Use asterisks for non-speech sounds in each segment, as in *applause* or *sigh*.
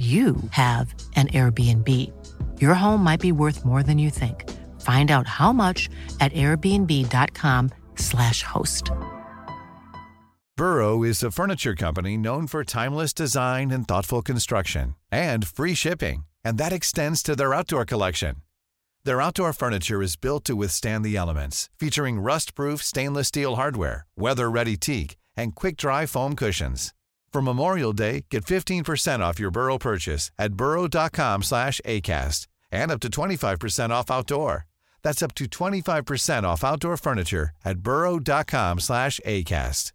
you have an Airbnb. Your home might be worth more than you think. Find out how much at airbnb.com/slash host. Burrow is a furniture company known for timeless design and thoughtful construction and free shipping, and that extends to their outdoor collection. Their outdoor furniture is built to withstand the elements, featuring rust-proof stainless steel hardware, weather-ready teak, and quick-dry foam cushions. For Memorial Day, get 15% off your Burrow purchase at burrow.com slash ACAST and up to 25% off outdoor. That's up to 25% off outdoor furniture at burrow.com slash ACAST.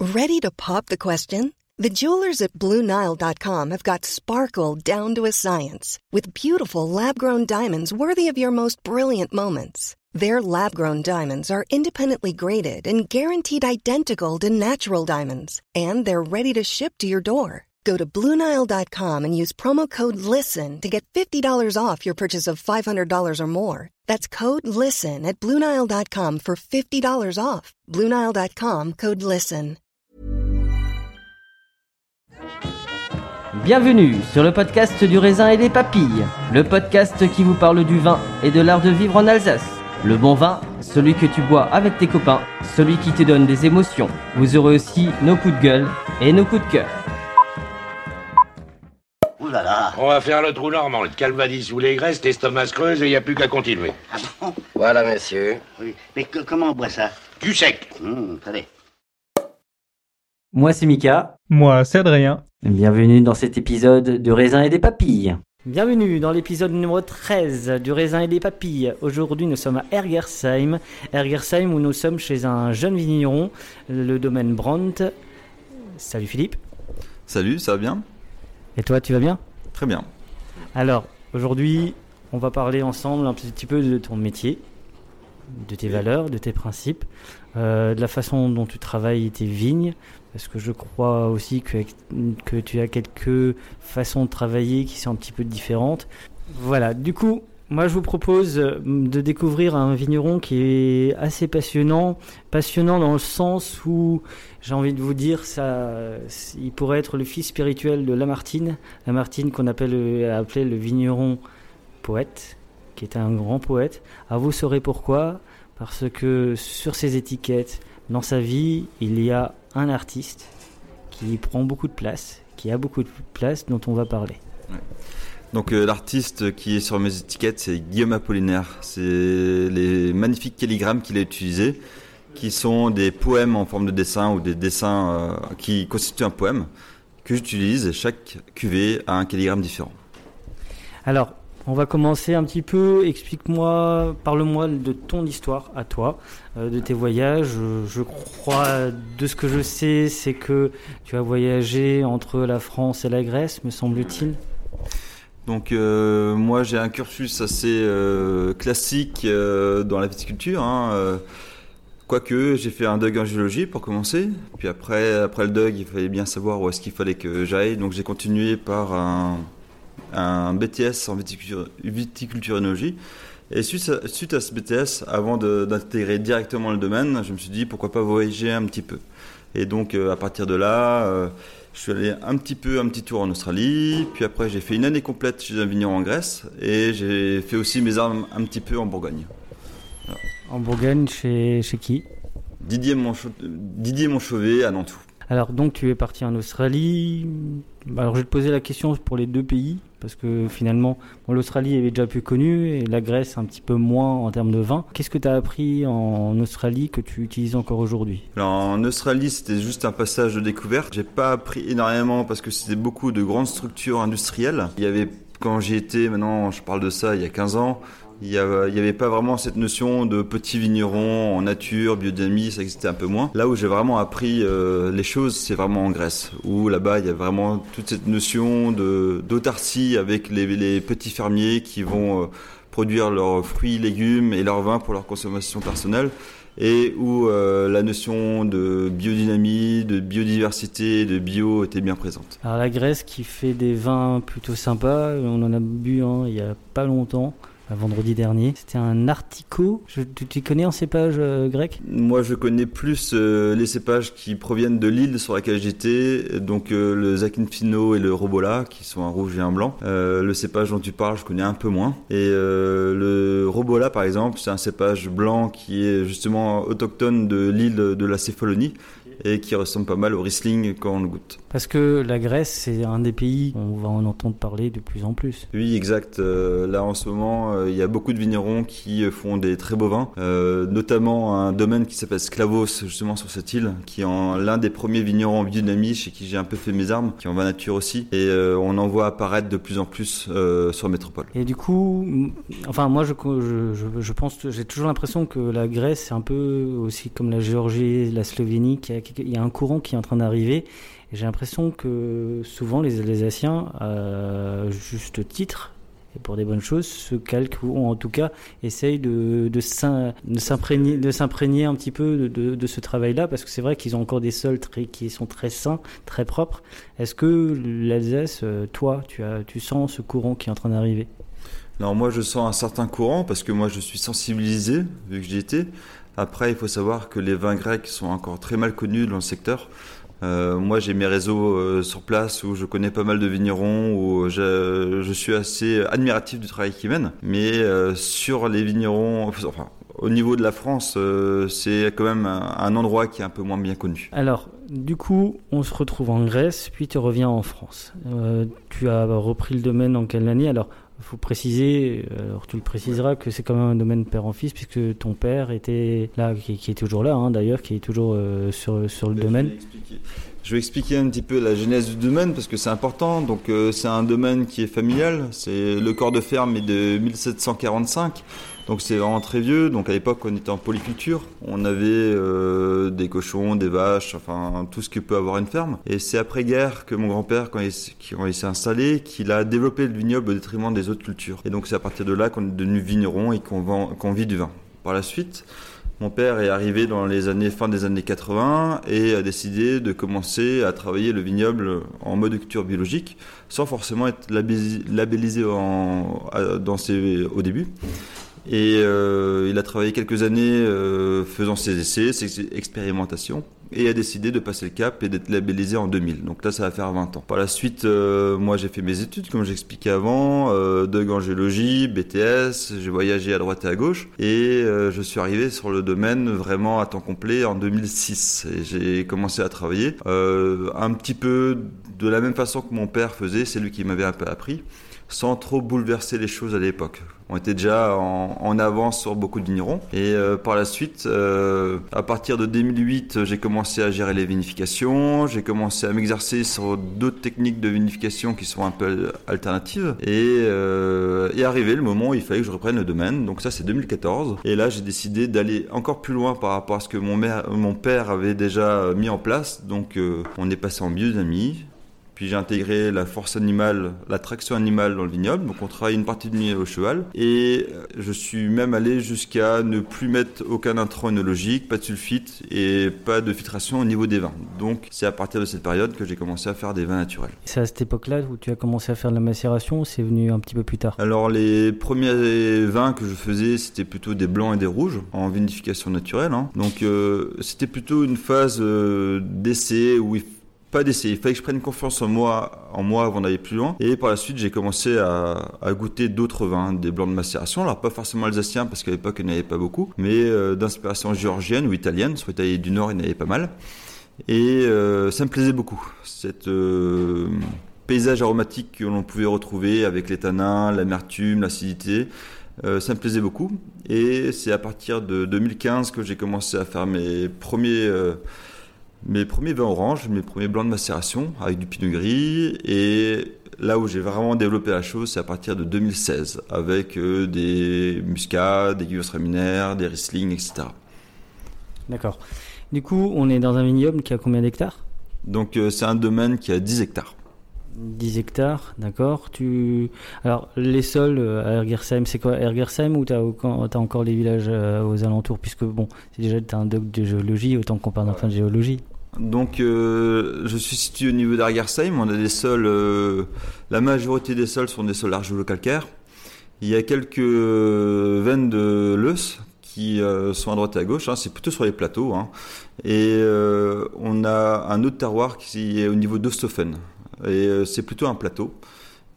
Ready to pop the question? The jewelers at BlueNile.com have got sparkle down to a science with beautiful lab-grown diamonds worthy of your most brilliant moments. Their lab-grown diamonds are independently graded and guaranteed identical to natural diamonds, and they're ready to ship to your door. Go to BlueNile.com and use promo code LISTEN to get $50 off your purchase of $500 or more. That's code LISTEN at BlueNile.com for $50 off. BlueNile.com code LISTEN. Bienvenue sur le podcast du raisin et des papilles, le podcast qui vous parle du vin et de l'art de vivre en Alsace. Le bon vin, celui que tu bois avec tes copains, celui qui te donne des émotions. Vous aurez aussi nos coups de gueule et nos coups de cœur. Ouh là là On va faire le trou normand, le calvadis sous les graisses, l'estomac se creuse et il n'y a plus qu'à continuer. Ah bon? Voilà, messieurs. Oui. Mais que- comment on boit ça? Du sec Hum, Allez. Moi c'est Mika, Moi, c'est Adrien. bienvenue dans cet épisode du raisin et des papilles. Bienvenue dans l'épisode numéro 13 du raisin et des papilles. Aujourd'hui nous sommes à Ergersheim, Ergersheim où nous sommes chez un jeune vigneron, le domaine Brandt. Salut Philippe. Salut, ça va bien? Et toi tu vas bien? Très bien. Alors, aujourd'hui, on va parler ensemble un petit peu de ton métier, de tes valeurs, de tes principes, euh, de la façon dont tu travailles tes vignes, parce que je crois aussi que, que tu as quelques façons de travailler qui sont un petit peu différentes. Voilà, du coup, moi je vous propose euh, de découvrir un vigneron qui est assez passionnant, passionnant dans le sens où j'ai envie de vous dire, ça, il pourrait être le fils spirituel de Lamartine, Lamartine qu'on appelle, euh, appelait le vigneron poète, qui était un grand poète. À vous saurez pourquoi, parce que sur ses étiquettes, dans sa vie, il y a un artiste qui prend beaucoup de place, qui a beaucoup de place, dont on va parler. Donc euh, l'artiste qui est sur mes étiquettes, c'est Guillaume Apollinaire. C'est les magnifiques calligrammes qu'il a utilisés, qui sont des poèmes en forme de dessin ou des dessins euh, qui constituent un poème que j'utilise. Chaque cuvée a un calligramme différent. Alors, on va commencer un petit peu. Explique-moi, parle-moi de ton histoire à toi, euh, de tes voyages. Je, crois, de ce que je sais, c'est que tu as voyagé entre la France et la Grèce, me semble-t-il. Donc euh, moi j'ai un cursus assez euh, classique dans la viticulture. Hein, Quoique j'ai fait un DUG en géologie pour commencer, puis après, après le DUG il fallait bien savoir où est-ce qu'il fallait que j'aille, donc j'ai continué par un, un BTS en viticulture. Et suite à, suite à ce BTS, avant d'intégrer directement le domaine, je me suis dit pourquoi pas voyager un petit peu. Et donc euh, à partir de là, euh, je suis allé un petit peu, un petit tour en Australie, puis après j'ai fait une année complète chez un vigneron en Grèce, et j'ai fait aussi mes armes un petit peu en Bourgogne. En Bourgogne, chez, chez qui? Didier, Moncho- Didier Monchauvet à Nantou. Alors, donc, tu es parti en Australie. Alors, je vais te poser la question pour les deux pays, parce que finalement, l'Australie est déjà plus connue et la Grèce un petit peu moins en termes de vin. Qu'est-ce que tu as appris en Australie que tu utilises encore aujourd'hui? En Australie, c'était juste un passage de découverte. J'ai pas appris énormément parce que c'était beaucoup de grandes structures industrielles. Il y avait, quand j'y étais, maintenant, je parle de ça, il y a 15 ans, Il n'y avait pas vraiment cette notion de petit vigneron en nature, biodynamie, ça existait un peu moins. Là où j'ai vraiment appris euh, les choses, c'est vraiment en Grèce, où là-bas il y a vraiment toute cette notion d'autarcie avec les, petits fermiers qui vont euh, produire leurs fruits, légumes et leurs vins pour leur consommation personnelle et où euh, la notion de biodynamie, de biodiversité, de bio était bien présente. Alors la Grèce qui fait des vins plutôt sympas, on en a bu un il y a pas longtemps vendredi dernier. C'était un artico. tu, connais en cépage euh, grec? Moi, je connais plus euh, les cépages qui proviennent de l'île sur laquelle j'étais, donc euh, le Zakinfino et le Robola, qui sont un rouge et un blanc. le cépage dont tu parles, je connais un peu moins. Et le Robola, par exemple, c'est un cépage blanc qui est justement autochtone de l'île de la Céphalonie et qui ressemble pas mal au Riesling quand on le goûte. Parce que la Grèce, c'est un des pays, on va en entendre parler de plus en plus. Oui, exact. Euh, là, en ce moment, euh, il y a beaucoup de vignerons qui font des très beaux vins, euh, notamment un domaine qui s'appelle Sklavos, justement sur cette île, qui est l'un des premiers vignerons en biodynamie chez qui j'ai un peu fait mes armes, qui en vin nature aussi, et on en voit apparaître de plus en plus sur métropole. Et du coup, enfin, moi, je, je, je pense, j'ai toujours l'impression que la Grèce, c'est un peu aussi comme la Géorgie, la Slovénie, qui a il y a un courant qui est en train d'arriver. J'ai l'impression que souvent les Alsaciens, à juste titre, et pour des bonnes choses, se calquent ou en tout cas essayent de, de s'imprégner un petit peu de, ce travail-là parce que c'est vrai qu'ils ont encore des sols qui sont très sains, très propres. Est-ce que l'Alsace, euh, toi, tu, tu sens ce courant qui est en train d'arriver? Alors moi je sens un certain courant parce que moi je suis sensibilisé vu que j'y étais. Après il faut savoir que les vins grecs sont encore très mal connus dans le secteur. Euh, moi j'ai mes réseaux euh, sur place où je connais pas mal de vignerons, où je, suis assez admiratif du travail qu'ils mènent. Mais euh, sur les vignerons, enfin au niveau de la France, c'est quand même un, un, endroit qui est un peu moins bien connu. Alors, du coup, on se retrouve en Grèce, puis tu reviens en France. Tu as repris le domaine en quelle année? Alors, il faut préciser, euh, alors tu le préciseras, que c'est quand même un domaine père en fils, puisque ton père était là, qui, est toujours là hein, d'ailleurs, qui est toujours euh, sur, sur le domaine. Je vais expliquer un petit peu la genèse du domaine parce que c'est important. Donc euh, c'est un domaine qui est familial. C'est le corps de ferme est de 1745. Donc c'est vraiment très vieux. Donc à l'époque on était en polyculture. On avait euh, des cochons, des vaches, enfin tout ce que peut avoir une ferme. Et c'est après guerre que mon grand-père quand il, s'est installé qu'il a développé le vignoble au détriment des autres cultures. Et donc c'est à partir de là qu'on est devenu vigneron et qu'on qu'on vit du vin. Par la suite, mon père est arrivé dans les années fin des années 80 et a décidé de commencer à travailler le vignoble en mode culture biologique, sans forcément être labellisé au début. Et euh, il a travaillé quelques années euh, faisant ses essais, ses expérimentations, et a décidé de passer le cap et d'être labellisé en 2000. Donc là, ça va faire 20 ans. Par la suite, euh, moi, j'ai fait mes études, comme j'expliquais avant, euh, de en géologie, BTS, j'ai voyagé à droite et à gauche, et je suis arrivé sur le domaine vraiment à temps complet en 2006. Et j'ai commencé à travailler un petit peu de la même façon que mon père faisait, c'est lui qui m'avait un peu appris sans trop bouleverser les choses à l'époque. On était déjà en, avance sur beaucoup de vignerons. Et euh, par la suite, euh, à partir de 2008, j'ai commencé à gérer les vinifications. J'ai commencé à m'exercer sur d'autres techniques de vinification qui sont un peu alternatives. Et euh, est arrivé le moment où il fallait que je reprenne le domaine. Donc ça, c'est 2014. Et là, j'ai décidé d'aller encore plus loin par rapport à ce que mon, père avait déjà mis en place. Donc on est passé en biodynamie. Puis j'ai intégré la force animale, la traction animale dans le vignoble. Donc on travaille une partie de nuit au cheval. Et euh, je suis même allé jusqu'à ne plus mettre aucun intrant œnologique, pas de sulfite et pas de filtration au niveau des vins. Donc c'est à partir de cette période que j'ai commencé à faire des vins naturels. C'est à cette époque-là où tu as commencé à faire de la macération ou c'est venu un petit peu plus tard? Alors les premiers vins que je faisais, c'était plutôt des blancs et des rouges en vinification naturelle. Hein. Donc euh, c'était plutôt une phase euh, d'essai où il pas d'essayer. Il fallait que je prenne confiance en moi, en moi avant d'aller plus loin. Et par la suite, j'ai commencé à, goûter d'autres vins, des blancs de macération. Alors pas forcément alsaciens parce qu'à l'époque il n'y avait pas beaucoup, mais euh, d'inspiration géorgienne ou italienne. Sur l'Italie du Nord, il y en avait pas mal. Et euh, ça me plaisait beaucoup. Cette euh, paysage aromatique que l'on pouvait retrouver avec les tanins, l'amertume, l'acidité. ça me plaisait beaucoup. Et c'est à partir de 2015 que j'ai commencé à faire mes premiers mes premiers vins oranges, mes premiers blancs de macération avec du pinot gris et là où j'ai vraiment développé la chose, c'est à partir de 2016, avec euh, des muscats, des Gewürztraminer, des Riesling, etc. D'accord. Du coup, on est dans un vignoble qui a combien d'hectares? Donc euh, c'est un domaine qui a 10 hectares. 10 hectares, d'accord. Tu alors les sols euh, à Ergersheim, c'est quoi? Ergersheim ou t'as as encore les villages aux alentours? Puisque bon, c'est déjà t'as un doc de géologie, autant qu'on parle d'un fin de géologie. Donc euh, je suis situé au niveau d'Argersheim, on a des sols, euh, la majorité des sols sont des sols argilo-calcaires. Il y a quelques euh, veines de l'eus qui sont à droite et à gauche, hein, c'est plutôt sur les plateaux. hein. Et on a un autre terroir qui est au niveau d'Ostofen, et c'est plutôt un plateau.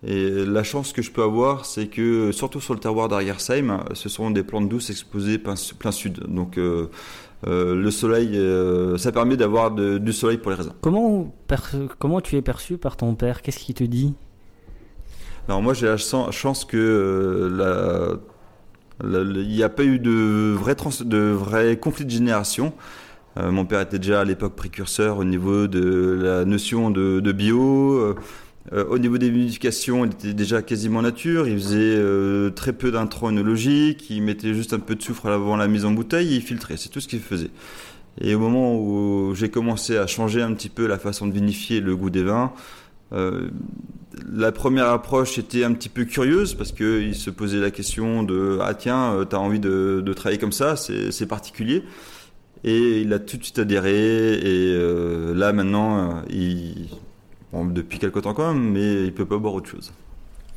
Et la chance que je peux avoir, c'est que surtout sur le terroir d'Argersheim, ce sont des plantes douces exposées plein, plein sud. Donc euh, le soleil, euh, ça permet d'avoir du soleil pour les raisins. Comment comment tu es perçu par ton père? Qu'est-ce qu'il te dit? Alors moi j'ai la chan- chance que euh, la- il n'y a pas eu de vrai, trans, de vrai conflit de génération. Mon père était déjà à l'époque précurseur au niveau de la notion de, de bio. Euh, au niveau des vinifications, il était déjà quasiment nature. Il faisait euh, très peu d'intrants œnologiques. Il mettait juste un peu de soufre avant la mise en bouteille et il filtrait. C'est tout ce qu'il faisait. Et au moment où j'ai commencé à changer un petit peu la façon de vinifier le goût des vins, euh, la première approche était un petit peu curieuse parce que il se posait la question de ah tiens t'as envie de, travailler comme ça? C'est particulier et il a tout de suite adhéré et là maintenant il bon, depuis quelque temps quand même mais il peut pas boire autre chose.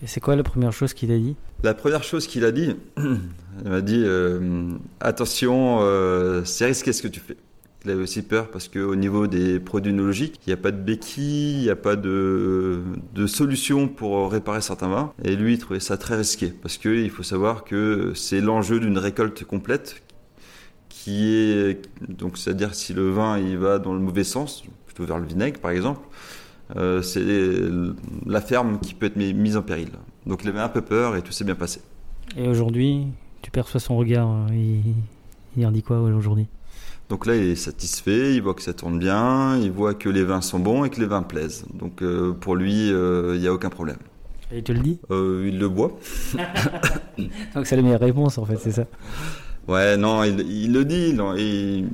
Et c'est quoi la première chose qu'il a dit? La première chose qu'il a dit *clears throat* il m'a dit euh, attention euh, c'est risqué ce que tu fais. Il avait aussi peur parce qu'au niveau des produits œnologiques, il n'y a pas de béquille, il n'y a pas de, de solution pour réparer certains vins. Et lui, il trouvait ça très risqué parce qu'il faut savoir que c'est l'enjeu d'une récolte complète qui est, donc c'est-à-dire si le vin il va dans le mauvais sens, plutôt vers le vinaigre par exemple, euh, c'est la ferme qui peut être mis- mise en péril. Donc il avait un peu peur et tout s'est bien passé. Et aujourd'hui, tu perçois son regard. euh, Il, il en dit quoi aujourd'hui? Donc là, il est satisfait, il voit que ça tourne bien, il voit que les vins sont bons et que les vins plaisent. Donc euh, pour lui, euh, il n'y a aucun problème. Et il te le dit? Euh, il le boit. *laughs* Donc c'est la meilleure réponse en fait, c'est ça. Ouais, non, il, il le dit. il-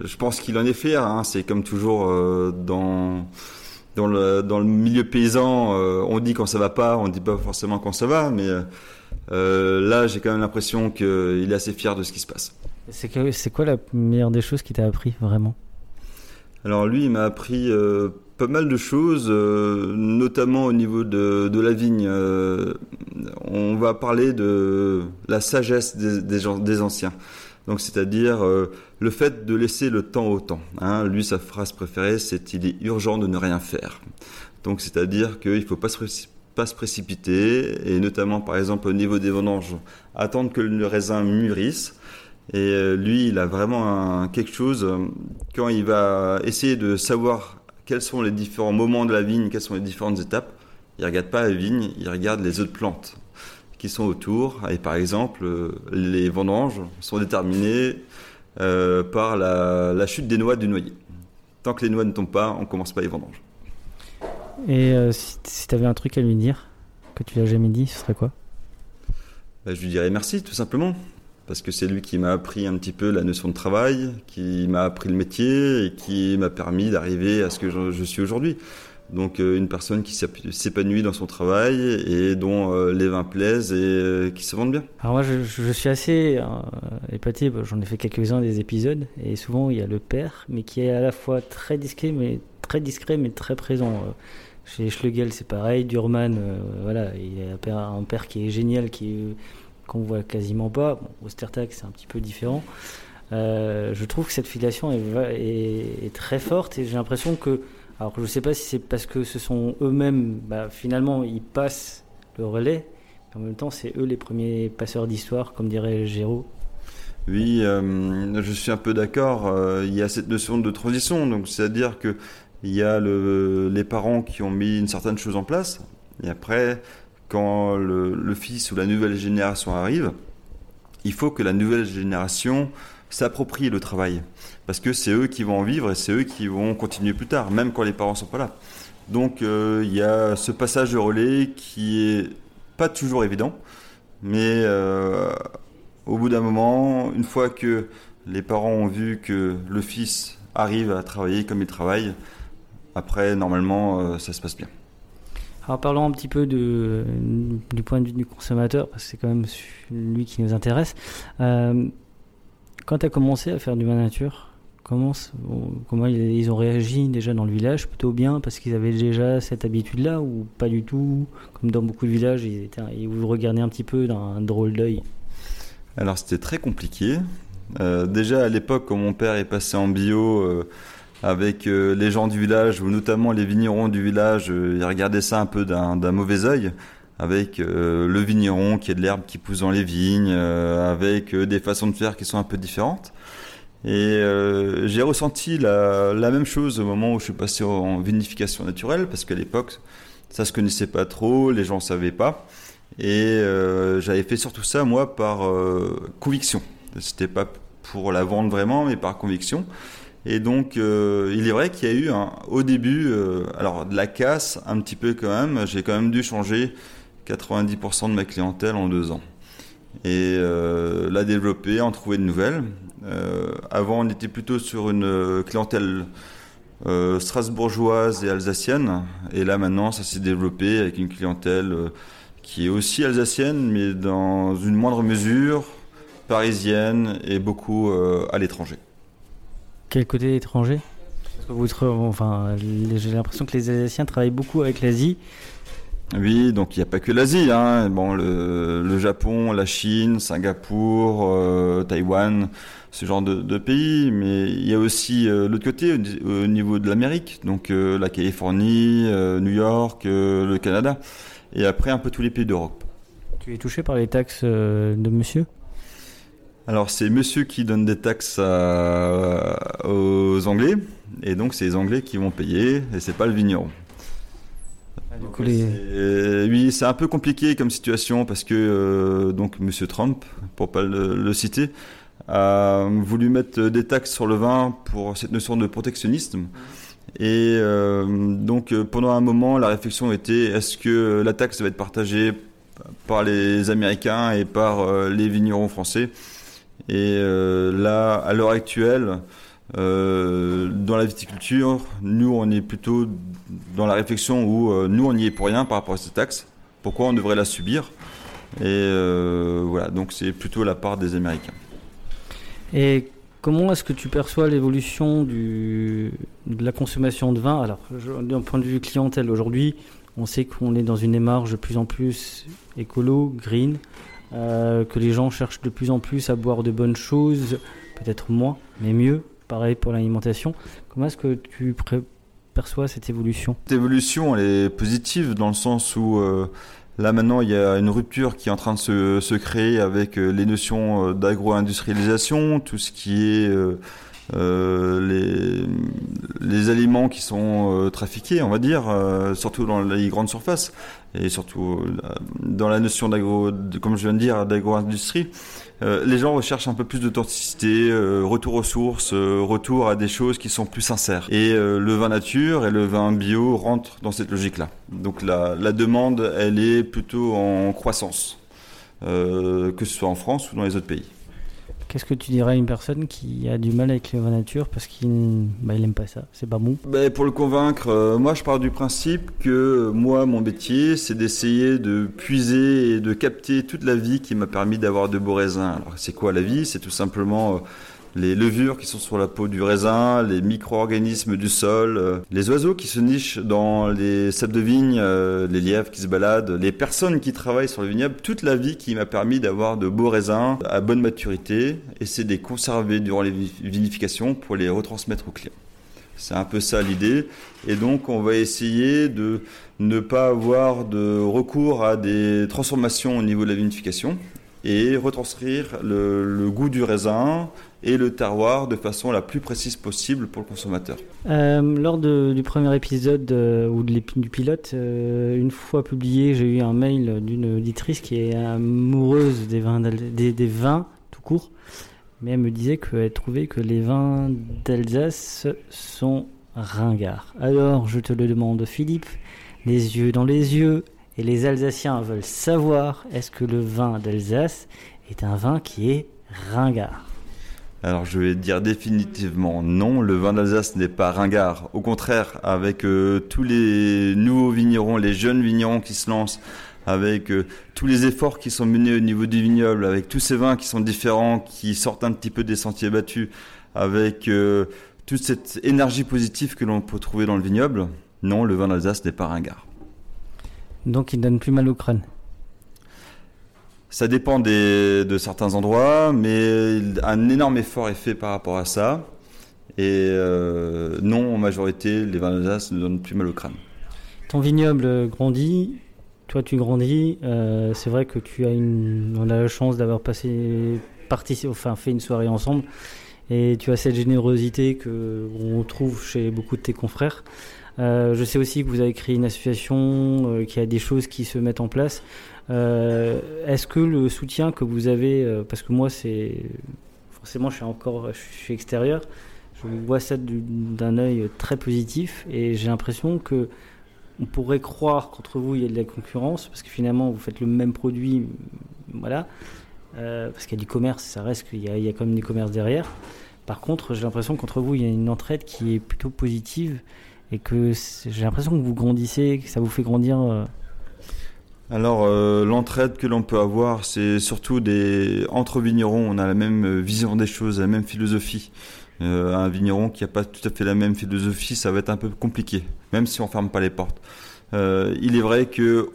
je pense qu'il en est fier. hein. C'est comme toujours dans dans le dans le milieu paysan, euh, on dit quand ça va pas, on dit pas forcément quand ça va, mais euh, euh, là, j'ai quand même l'impression qu'il est assez fier de ce qui se passe. C'est quoi la meilleure des choses qu'il t'a appris vraiment? Alors lui, il m'a appris euh, pas mal de choses, notamment au niveau de, de la vigne. On va parler de la sagesse des, des, gens, des anciens. Donc c'est-à-dire euh, le fait de laisser le temps au temps. Hein. Lui, sa phrase préférée, c'est il est urgent de ne rien faire. Donc c'est-à-dire qu'il ne faut pas se, précipiter, et notamment par exemple au niveau des vendanges, attendre que le raisin mûrisse. Et euh, lui, il a vraiment quelque chose, euh, quand il va essayer de savoir quels sont les différents moments de la vigne, quelles sont les différentes étapes, il regarde pas la vigne, il regarde les autres plantes qui sont autour. Et par exemple, les vendanges sont déterminées euh, par la, la chute des noix du noyer. Tant que les noix ne tombent pas, on commence pas les vendanges. Et euh, si, si t'avais un truc à lui dire que tu l'as jamais dit, ce serait quoi? Bah, je lui dirais merci, tout simplement. Parce que c'est lui qui m'a appris un petit peu la notion de travail, qui m'a appris le métier et qui m'a permis d'arriver à ce que je, je suis aujourd'hui. Donc euh, une personne qui s'épanouit dans son travail et dont euh, les vins plaisent et euh, qui se vendent bien. Alors moi, je, suis assez euh, épaté. J'en ai fait quelques-uns des épisodes, et souvent il y a le père, mais qui est à la fois très discret, mais très discret, mais très présent. Chez Schlegel, c'est pareil. Durman, euh, voilà, il a un père, qui est génial, qui qu'on voit quasiment pas. Bon, Ostertag, c'est un petit peu différent. Je trouve que cette filiation est très forte, et j'ai l'impression que, alors je sais pas si c'est parce que ce sont eux-mêmes, bah, finalement, ils passent le relais. En même temps, c'est eux les premiers passeurs d'histoire, comme dirait Géraud. Oui, euh, je suis un peu d'accord. euh, il y a cette notion de transition, donc c'est-à-dire que il y a le, les parents qui ont mis une certaine chose en place, et après, quand le fils ou la nouvelle génération arrive, il faut que la nouvelle génération s'approprie le travail, parce que c'est eux qui vont en vivre et c'est eux qui vont continuer plus tard, même quand les parents sont pas là. Donc euh, il y a ce passage de relais qui est pas toujours évident, mais euh, au bout d'un moment, une fois que les parents ont vu que le fils arrive à travailler comme il travaille, après normalement euh, ça se passe bien. Alors parlons un petit peu du point de vue du consommateur, parce que c'est quand même lui qui nous intéresse. Quand tu as commencé à faire du vin nature, comment, ils ont réagi déjà dans le village Plutôt bien parce qu'ils avaient déjà cette habitude-là ou pas du tout Comme dans beaucoup de villages, ils, étaient, ils vous regardaient un petit peu d'un drôle d'œil. Alors c'était très compliqué. Euh, déjà à l'époque, quand mon père est passé en bio euh, avec euh, les gens du village, ou notamment les vignerons du village, ils regardaient ça un peu d'un mauvais œil, avec le vigneron qui a de l'herbe qui pousse dans les vignes, avec des façons de faire qui sont un peu différentes. Et euh, j'ai ressenti la, même chose au moment où je suis passé en vinification naturelle, parce qu'à l'époque, ça se connaissait pas trop, les gens savaient pas. Et euh, j'avais fait surtout ça, moi, par euh, conviction. C'était pas pour la vente vraiment, mais par conviction. Et donc, euh, il est vrai qu'il y a eu au début, alors de la casse, un petit peu quand même. J'ai quand même dû changer 90% de ma clientèle en deux ans. Et la développer, en trouver de nouvelles. Euh, avant, on était plutôt sur une euh, clientèle euh, strasbourgeoise et alsacienne. Et là, maintenant, ça s'est développé avec une clientèle qui est aussi alsacienne, mais dans une moindre mesure, parisienne et beaucoup à l'étranger. Quel côté étranger? Parce que vous tra- enfin, J'ai l'impression que les Alsaciens travaillent beaucoup avec l'Asie. Oui, donc il n'y a pas que l'Asie. Hein. Bon, le, le Japon, la Chine, Singapour, euh, Taïwan, ce genre de, de pays. Mais il y a aussi euh, l'autre côté, au ni- au niveau de l'Amérique, donc euh, la Californie, euh, New York, le Canada. Et après, un peu tous les pays d'Europe. Tu es touché par les taxes de monsieur? Alors, c'est monsieur qui donne des taxes à- aux Anglais. Et donc, c'est les Anglais qui vont payer, et c'est pas le vigneron. Du coup, les- oui, c'est un peu compliqué comme situation parce que euh, donc Monsieur Trump, pour pas le, le citer, voulu mettre des taxes sur le vin pour cette notion de protectionnisme. Et euh, donc euh, pendant un moment, la réflexion était est-ce que la taxe va être partagée par les Américains et par euh, les vignerons français? Et euh, là, à l'heure actuelle, euh, dans la viticulture, nous, on est plutôt dans la réflexion où euh, nous, on n'y est pour rien par rapport à cette taxe. Pourquoi on devrait la subir? Et euh, voilà, donc c'est plutôt la part des Américains. Et comment est-ce que tu perçois l'évolution de la consommation de vin? Alors, d'un point de vue clientèle, aujourd'hui, on sait qu'on est dans une démarche de plus en plus écolo, green, euh, que les gens cherchent de plus en plus à boire de bonnes choses, peut-être moins, mais mieux. Pareil pour l'alimentation. Comment est-ce que tu perçois cette évolution? Cette évolution, elle est positive dans le sens où euh, là maintenant, il y a une rupture qui est en train de se, se créer avec euh, les notions euh, d'agro-industrialisation, tout ce qui est euh, les, les aliments qui sont euh, trafiqués, on va dire, euh, surtout dans les grandes surfaces et surtout euh, dans la notion d'agro, comme je viens de dire, d'agro-industrie. Euh, les gens recherchent un peu plus d'authenticité, euh, retour aux sources, euh, retour à des choses qui sont plus sincères. Et euh, le vin nature et le vin bio rentrent dans cette logique-là. Donc la, la demande, elle est plutôt en croissance, euh, que ce soit en France ou dans les autres pays. Qu'est-ce que tu dirais à une personne qui a du mal avec vin nature parce qu'il bah, il aime pas ça C'est pas bon? Ben, pour le convaincre, euh, moi je pars du principe que euh, moi mon métier c'est d'essayer de puiser et de capter toute la vie qui m'a permis d'avoir de beaux raisins. Alors c'est quoi la vie? C'est tout simplement euh, les levures qui sont sur la peau du raisin, les micro-organismes du sol, euh, les oiseaux qui se nichent dans les ceps de vigne, euh, les lièvres qui se baladent, les personnes qui travaillent sur le vignoble, toute la vie qui m'a permis d'avoir de beaux raisins à bonne maturité c'est de les conserver durant les vi- vinifications pour les retransmettre aux clients. C'est un peu ça l'idée. Et donc, on va essayer de ne pas avoir de recours à des transformations au niveau de la vinification et retranscrire le goût du raisin et le terroir de façon la plus précise possible pour le consommateur. Euh, lors du premier épisode euh, ou de du pilote, euh, une fois publié, j'ai eu un mail d'une auditrice qui est amoureuse des vins, des, vins tout court, mais elle me disait qu'elle trouvait que les vins d'Alsace sont ringard. Alors, je te le demande, Philippe, les yeux dans les yeux, et les Alsaciens veulent savoir est-ce que le vin d'Alsace est un vin qui est ringard? Alors je vais dire définitivement non, le vin d'Alsace n'est pas ringard. Au contraire, avec euh, tous les nouveaux vignerons, les jeunes vignerons qui se lancent, avec euh, tous les efforts qui sont menés au niveau du vignoble, avec tous ces vins qui sont différents, qui sortent un petit peu des sentiers battus, avec euh, toute cette énergie positive que l'on peut trouver dans le vignoble, non, le vin d'Alsace n'est pas ringard. Donc il donne plus mal au crâne. Ça dépend de certains endroits, mais un énorme effort est fait par rapport à ça. Et euh, non, en majorité, les vins d'Alsace ne donnent plus mal au crâne. Ton vignoble grandit, toi tu grandis. euh, c'est vrai que tu as une, on a la chance d'avoir passé, participé, enfin fait une soirée ensemble, et tu as cette générosité que on trouve chez beaucoup de tes confrères. Euh, je sais aussi que vous avez créé une association, euh, qu'il y a des choses qui se mettent en place. Euh, Est-ce que le soutien que vous avez, euh, parce que moi c'est forcément je suis encore, je suis extérieur, je vois ça du- d'un œil très positif et j'ai l'impression que on pourrait croire qu'entre vous il y a de la concurrence parce que finalement vous faites le même produit, voilà. Euh, parce qu'il y a du commerce, ça reste qu'il y a, quand même du commerce derrière. Par contre, j'ai l'impression qu'entre vous il y a une entraide qui est plutôt positive et que j'ai l'impression que vous grandissez, que ça vous fait grandir. Alors, euh, l'entraide que l'on peut avoir, c'est surtout des entre vignerons, on a la même vision des choses, la même philosophie. Euh, un vigneron qui n'a pas tout à fait la même philosophie, ça va être un peu compliqué, même si on ferme pas les portes. Euh, il est vrai que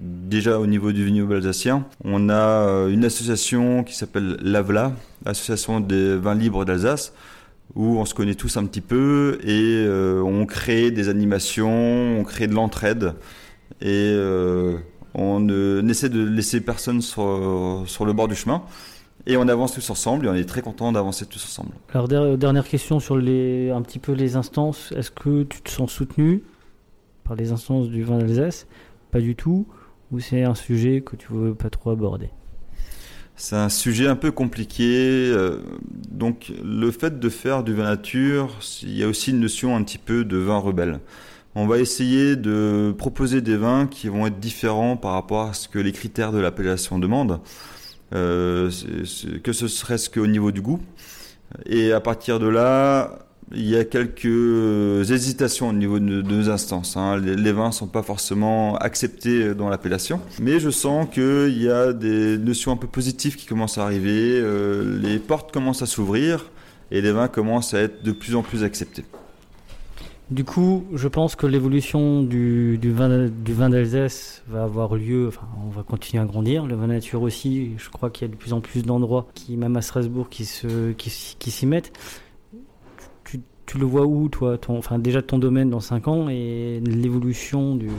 déjà au niveau du vignoble alsacien, on a une association qui s'appelle l'AVLA, l'association des vins libres d'Alsace, où on se connaît tous un petit peu et on crée des animations, on crée de l'entraide et on euh, essaie de laisser personne sur, sur le bord du chemin et on avance tous ensemble et on est très content d'avancer tous ensemble. Alors der- dernière question sur les, un petit peu les instances. Est-ce que tu te sens soutenu par les instances du vin d'Alsace? Pas du tout. Ou c'est un sujet que tu veux pas trop aborder? C'est un sujet un peu compliqué. euh, donc, le fait de faire du vin nature, il y a aussi une notion un petit peu de vin rebelle. On va essayer de proposer des vins qui vont être différents par rapport à ce que les critères de l'appellation demandent, euh, que ce serait-ce qu'au niveau du goût. Et à partir de là, il y a quelques hésitations au niveau de, nos instances. hein. Les, vins sont pas forcément acceptés dans l'appellation, mais je sens qu'il y a des notions un peu positives qui commencent à arriver. euh, les portes commencent à s'ouvrir et les vins commencent à être de plus en plus acceptés. Du coup, je pense que l'évolution du, vin, du d'Alsace va avoir lieu. Enfin, on va continuer à grandir. Le vin nature aussi. Je crois qu'il y a de plus en plus d'endroits, qui même à Strasbourg, qui se, qui, qui s'y mettent. Tu, le vois où, toi Enfin, déjà ton domaine dans 5 ans et l'évolution du.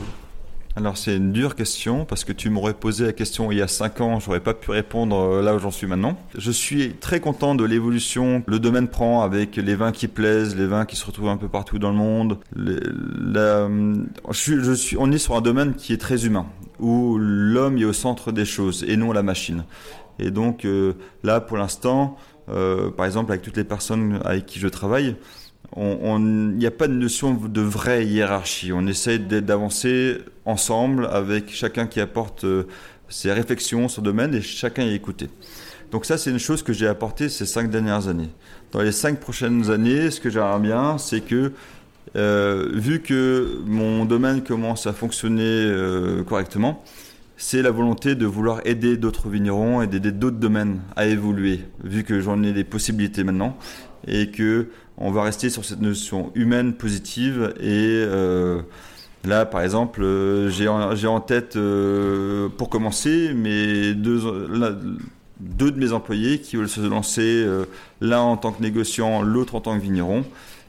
Alors c'est une dure question parce que tu m'aurais posé la question il y a 5 ans, j'aurais pas pu répondre euh, là où j'en suis maintenant. Je suis très content de l'évolution que le domaine prend avec les vins qui plaisent, les vins qui se retrouvent un peu partout dans le monde. La- je suis, je suis, on est sur un domaine qui est très humain où l'homme est au centre des choses et non la machine. Et donc euh, là pour l'instant, euh, par exemple avec toutes les personnes avec qui je travaille, il n'y a pas de notion de vraie hiérarchie. On essaie d'avancer ensemble avec chacun qui apporte euh, ses réflexions sur le domaine et chacun est écouté. Donc ça, c'est une chose que j'ai apporté ces cinq dernières années. Dans les cinq prochaines années, ce que j'aimerais bien, c'est que euh, vu que mon domaine commence à fonctionner euh, correctement, c'est la volonté de vouloir aider d'autres vignerons et d'aider d'autres domaines à évoluer, vu que j'en ai les possibilités maintenant et que on va rester sur cette notion humaine positive et euh, là par exemple euh, j'ai en, tête euh, pour commencer mes deux, de mes employés qui veulent se lancer euh, l'un en tant que négociant l'autre en tant que vigneron.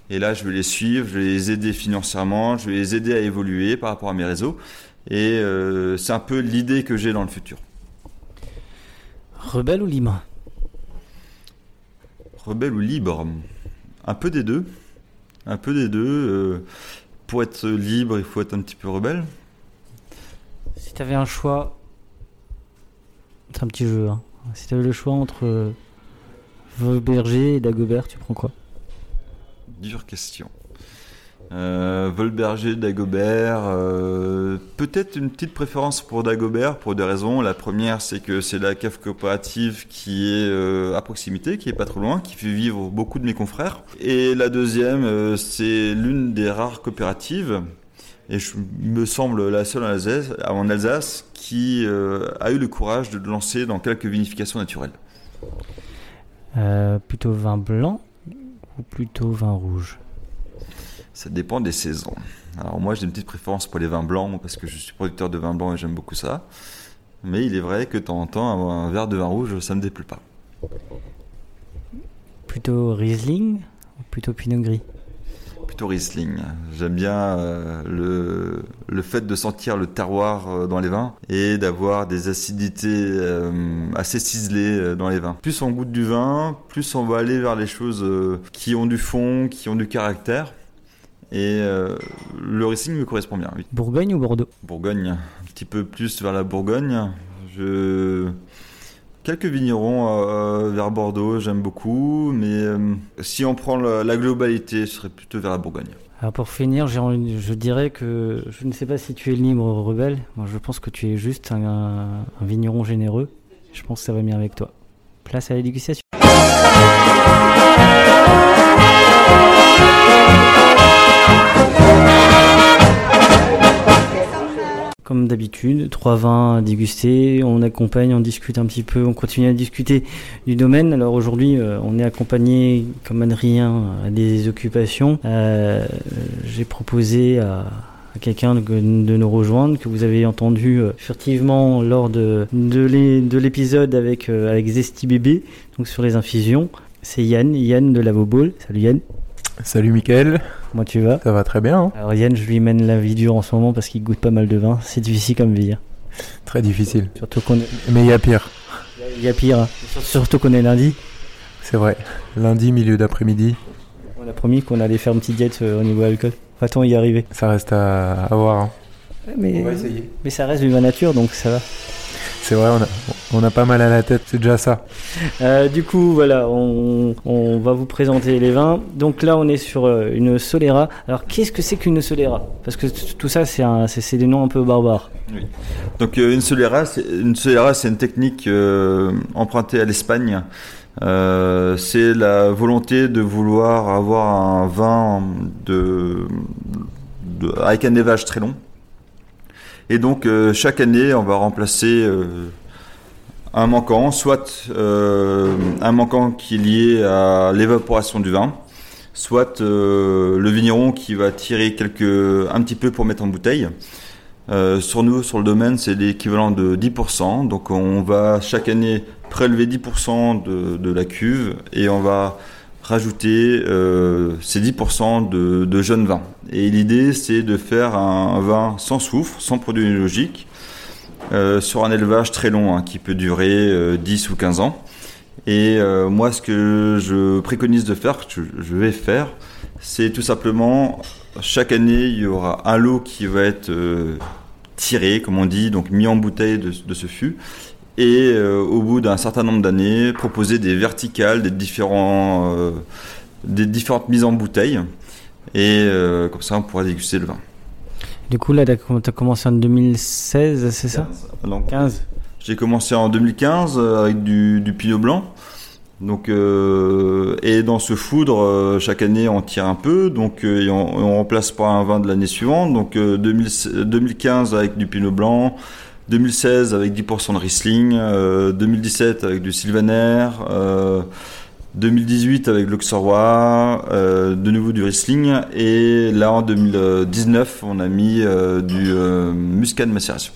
Et là je vais les suivre je vais les aider financièrement je vais les aider à évoluer par rapport à mes réseaux. Et euh, c'est un peu l'idée que j'ai dans le futur. Rebelle ou libre? Rebelle ou libre? Un peu des deux. Un peu des deux. euh, pour être libre, il faut être un petit peu rebelle. Si tu avais un choix, c'est un petit jeu. Hein. Si tu avais le choix entre euh, Vauberger et Dagobert, tu prends quoi? Dure question. Euh, Volberger, Dagobert. euh, Peut-être une petite préférence pour Dagobert pour deux raisons. La première, c'est que c'est la cave coopérative qui est euh, à proximité, qui est pas trop loin, qui fait vivre beaucoup de mes confrères. Et la deuxième, c'est l'une des rares coopératives, et je me semble la seule en Alsace, en Alsace qui a eu le courage de lancer dans quelques vinifications naturelles. Plutôt vin blanc ou plutôt vin rouge? Ça dépend des saisons. Alors moi j'ai une petite préférence pour les vins blancs parce que je suis producteur de vin blanc et j'aime beaucoup ça. Mais il est vrai que de temps en temps un verre de vin rouge ça me déplaît pas. Plutôt Riesling ou plutôt Pinot Gris? Plutôt Riesling. J'aime bien euh, le, le fait de sentir le terroir euh, dans les vins et d'avoir des acidités euh, assez ciselées dans les vins. Plus on goûte du vin, plus on va aller vers les choses qui ont du fond, qui ont du caractère. Et euh, le Riesling me correspond bien, oui. Bourgogne ou Bordeaux? Bourgogne, un petit peu plus vers la Bourgogne. Je... Quelques vignerons euh, vers Bordeaux, j'aime beaucoup, mais euh, si on prend la, la globalité, ce serait plutôt vers la Bourgogne. Alors pour finir, envie- je dirais que je ne sais pas si tu es libre rebelle. Moi, je pense que tu es juste un, un vigneron généreux. Je pense que ça va bien avec toi. Place à la dégustation. Comme d'habitude, trois vins à déguster, on accompagne, on discute un petit peu, on continue à discuter du domaine. Alors aujourd'hui, euh, on est accompagné, comme Adrien, à des occupations. Euh, J'ai proposé à, quelqu'un de, nous rejoindre, que vous avez entendu euh, furtivement lors de, de l'é- de l'épisode avec, euh, avec Zesty Bébé, donc sur les infusions. C'est Yann, Yann de Lavoball. Salut Yann, Salut Mickaël, comment tu vas? Ça va très bien, hein Alors Yann, je lui mène la vie dure en ce moment parce qu'il goûte pas mal de vin. C'est difficile comme vie. hein. très difficile. Surtout qu'on est... Mais il y a pire, Il y a pire. hein. Surtout qu'on est lundi. c'est vrai. Lundi, milieu d'après-midi, On a promis qu'on allait faire une petite diète euh, au niveau alcool. Va-t-on y arriver? Ça reste à, à voir. hein. mais, essayer. mais ça reste du vin nature, donc ça va. C'est vrai, on a, on a pas mal à la tête, c'est déjà ça. Euh, du coup, voilà, on, on va vous présenter les vins. Donc là, on est sur euh, une Solera. Alors, qu'est-ce que c'est qu'une Solera? Parce que tout ça, c'est un- c'est c'est des noms un peu barbares. Donc euh, une solera, c'est une solera, c'est une technique euh, empruntée à l'Espagne. Euh, c'est la volonté de vouloir avoir un vin de, de- avec un élevage très long. Et donc euh, chaque année, on va remplacer euh, un manquant, soit euh, un manquant qui est lié à l'évaporation du vin, soit euh, le vigneron qui va tirer quelques, un petit peu pour mettre en bouteille. Euh, sur nous, sur le domaine, c'est l'équivalent de 10%. Donc on va chaque année prélever 10% de, la cuve et on va rajouter ces 10% de, jeunes vins. Et l'idée, c'est de faire un, vin sans soufre, sans produit biologique, euh, sur un élevage très long, hein, qui peut durer euh, 10 ou 15 ans. Et euh, moi, ce que je préconise de faire, que je, vais faire, c'est tout simplement chaque année, il y aura un lot qui va être euh, tiré, comme on dit, donc mis en bouteille de, ce fût. Et euh, au bout d'un certain nombre d'années, proposer des verticales, des, différents, euh, des différentes mises en bouteille. Et euh, comme ça, on pourra déguster le vin. Du coup, là, tu as commencé en 2016, c'est ça? 15 J'ai commencé en 2015 euh, avec du, du pinot blanc. Donc, euh, et dans ce foudre, euh, chaque année, on tire un peu. Donc, et on, on remplace par un vin de l'année suivante. Donc, euh, 2000 2015 avec du pinot blanc, 2016 avec 10% de Riesling, euh, 2017 avec du Sylvaner, euh, 2018 avec l'Auxerrois, euh, de nouveau du Riesling. Et là, en 2019, on a mis euh, du euh, Muscat de macération.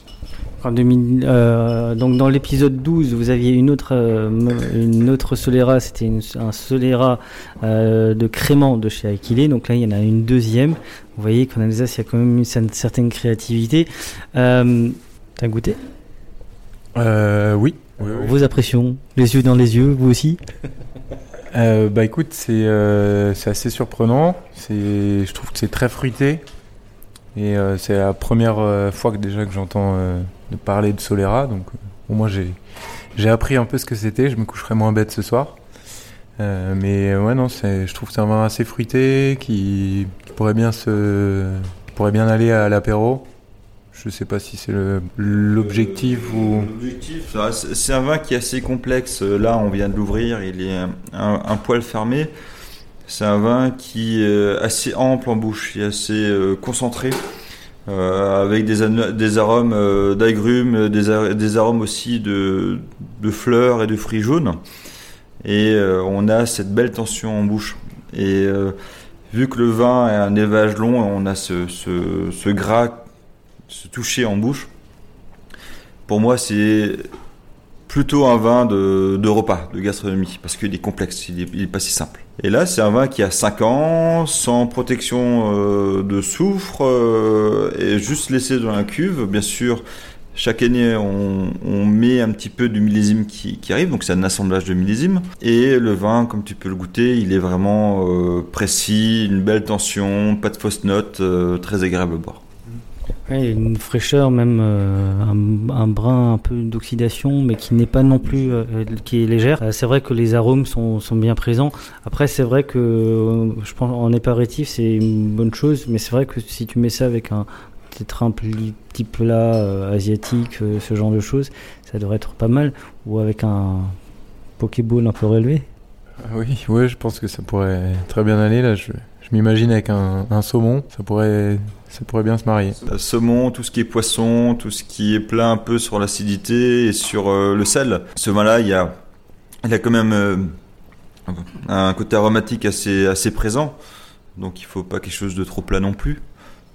En 2000, euh, donc dans l'épisode 12, vous aviez une autre, euh, une autre Solera, c'était un Solera euh, de crément de chez Aquilé. Donc là, il y en a une deuxième. Vous voyez qu'en Alsace, il y a quand même une cer- certaine créativité. Euh, T'as goûté? Euh, oui. oui, oui. Vos impressions? Les yeux dans les yeux, vous aussi? *laughs* Euh, bah écoute, c'est euh, assez surprenant. Je trouve que c'est très fruité. Et euh, c'est la première euh, fois que déjà que j'entends euh, parler de Solera. Donc euh, au moins j'ai appris un peu ce que c'était. Je me coucherai moins bête ce soir. Mais ouais, non, je trouve que c'est un vin assez fruité qui, qui pourrait bien se, qui pourrait bien aller à l'apéro. Je sais pas si c'est l'objectif ou. L'objectif, c'est un vin qui est assez complexe. Là, on vient de l'ouvrir, il est un, poil fermé. C'est un vin qui est assez ample en bouche, qui est assez euh, concentré, euh, avec des, arômes euh, d'agrumes, des, ar- des arômes aussi de, fleurs et de fruits jaunes. Et on a cette belle tension en bouche. Et vu que le vin est un élevage long, on a ce gras, ce toucher en bouche. Pour moi, c'est plutôt un vin de, repas, de gastronomie, parce qu'il est complexe, il est, il est pas si simple. Et là, c'est un vin qui a 5 ans, sans protection euh, de soufre, euh, et juste laissé dans la cuve. Bien sûr, chaque année, on, met un petit peu du millésime qui, arrive, donc c'est un assemblage de millésime. Et le vin, comme tu peux le goûter, il est vraiment euh, précis, une belle tension, pas de fausses notes, très agréable à boire. Il y a une fraîcheur, même euh, un, un brin un peu d'oxydation, mais qui n'est pas non plus, euh, qui est légère. Euh, c'est vrai que les arômes sont, sont bien présents. Après, c'est vrai que je pense en éparatif, c'est une bonne chose, mais c'est vrai que si tu mets ça avec un peut-être un petit plat asiatique, ce genre de choses, ça devrait être pas mal. Ou avec un pokéball un peu relevé. Ah oui, ouais, je pense que ça pourrait très bien aller. Là, je, m'imagine avec un saumon, ça pourrait, ça pourrait bien se marier. Saumon, tout ce qui est poisson, tout ce qui est plat un peu sur l'acidité et sur euh, le sel. Ce vin-là, il y a, il a quand même euh, un côté aromatique assez, assez présent. Donc il faut pas quelque chose de trop plat non plus.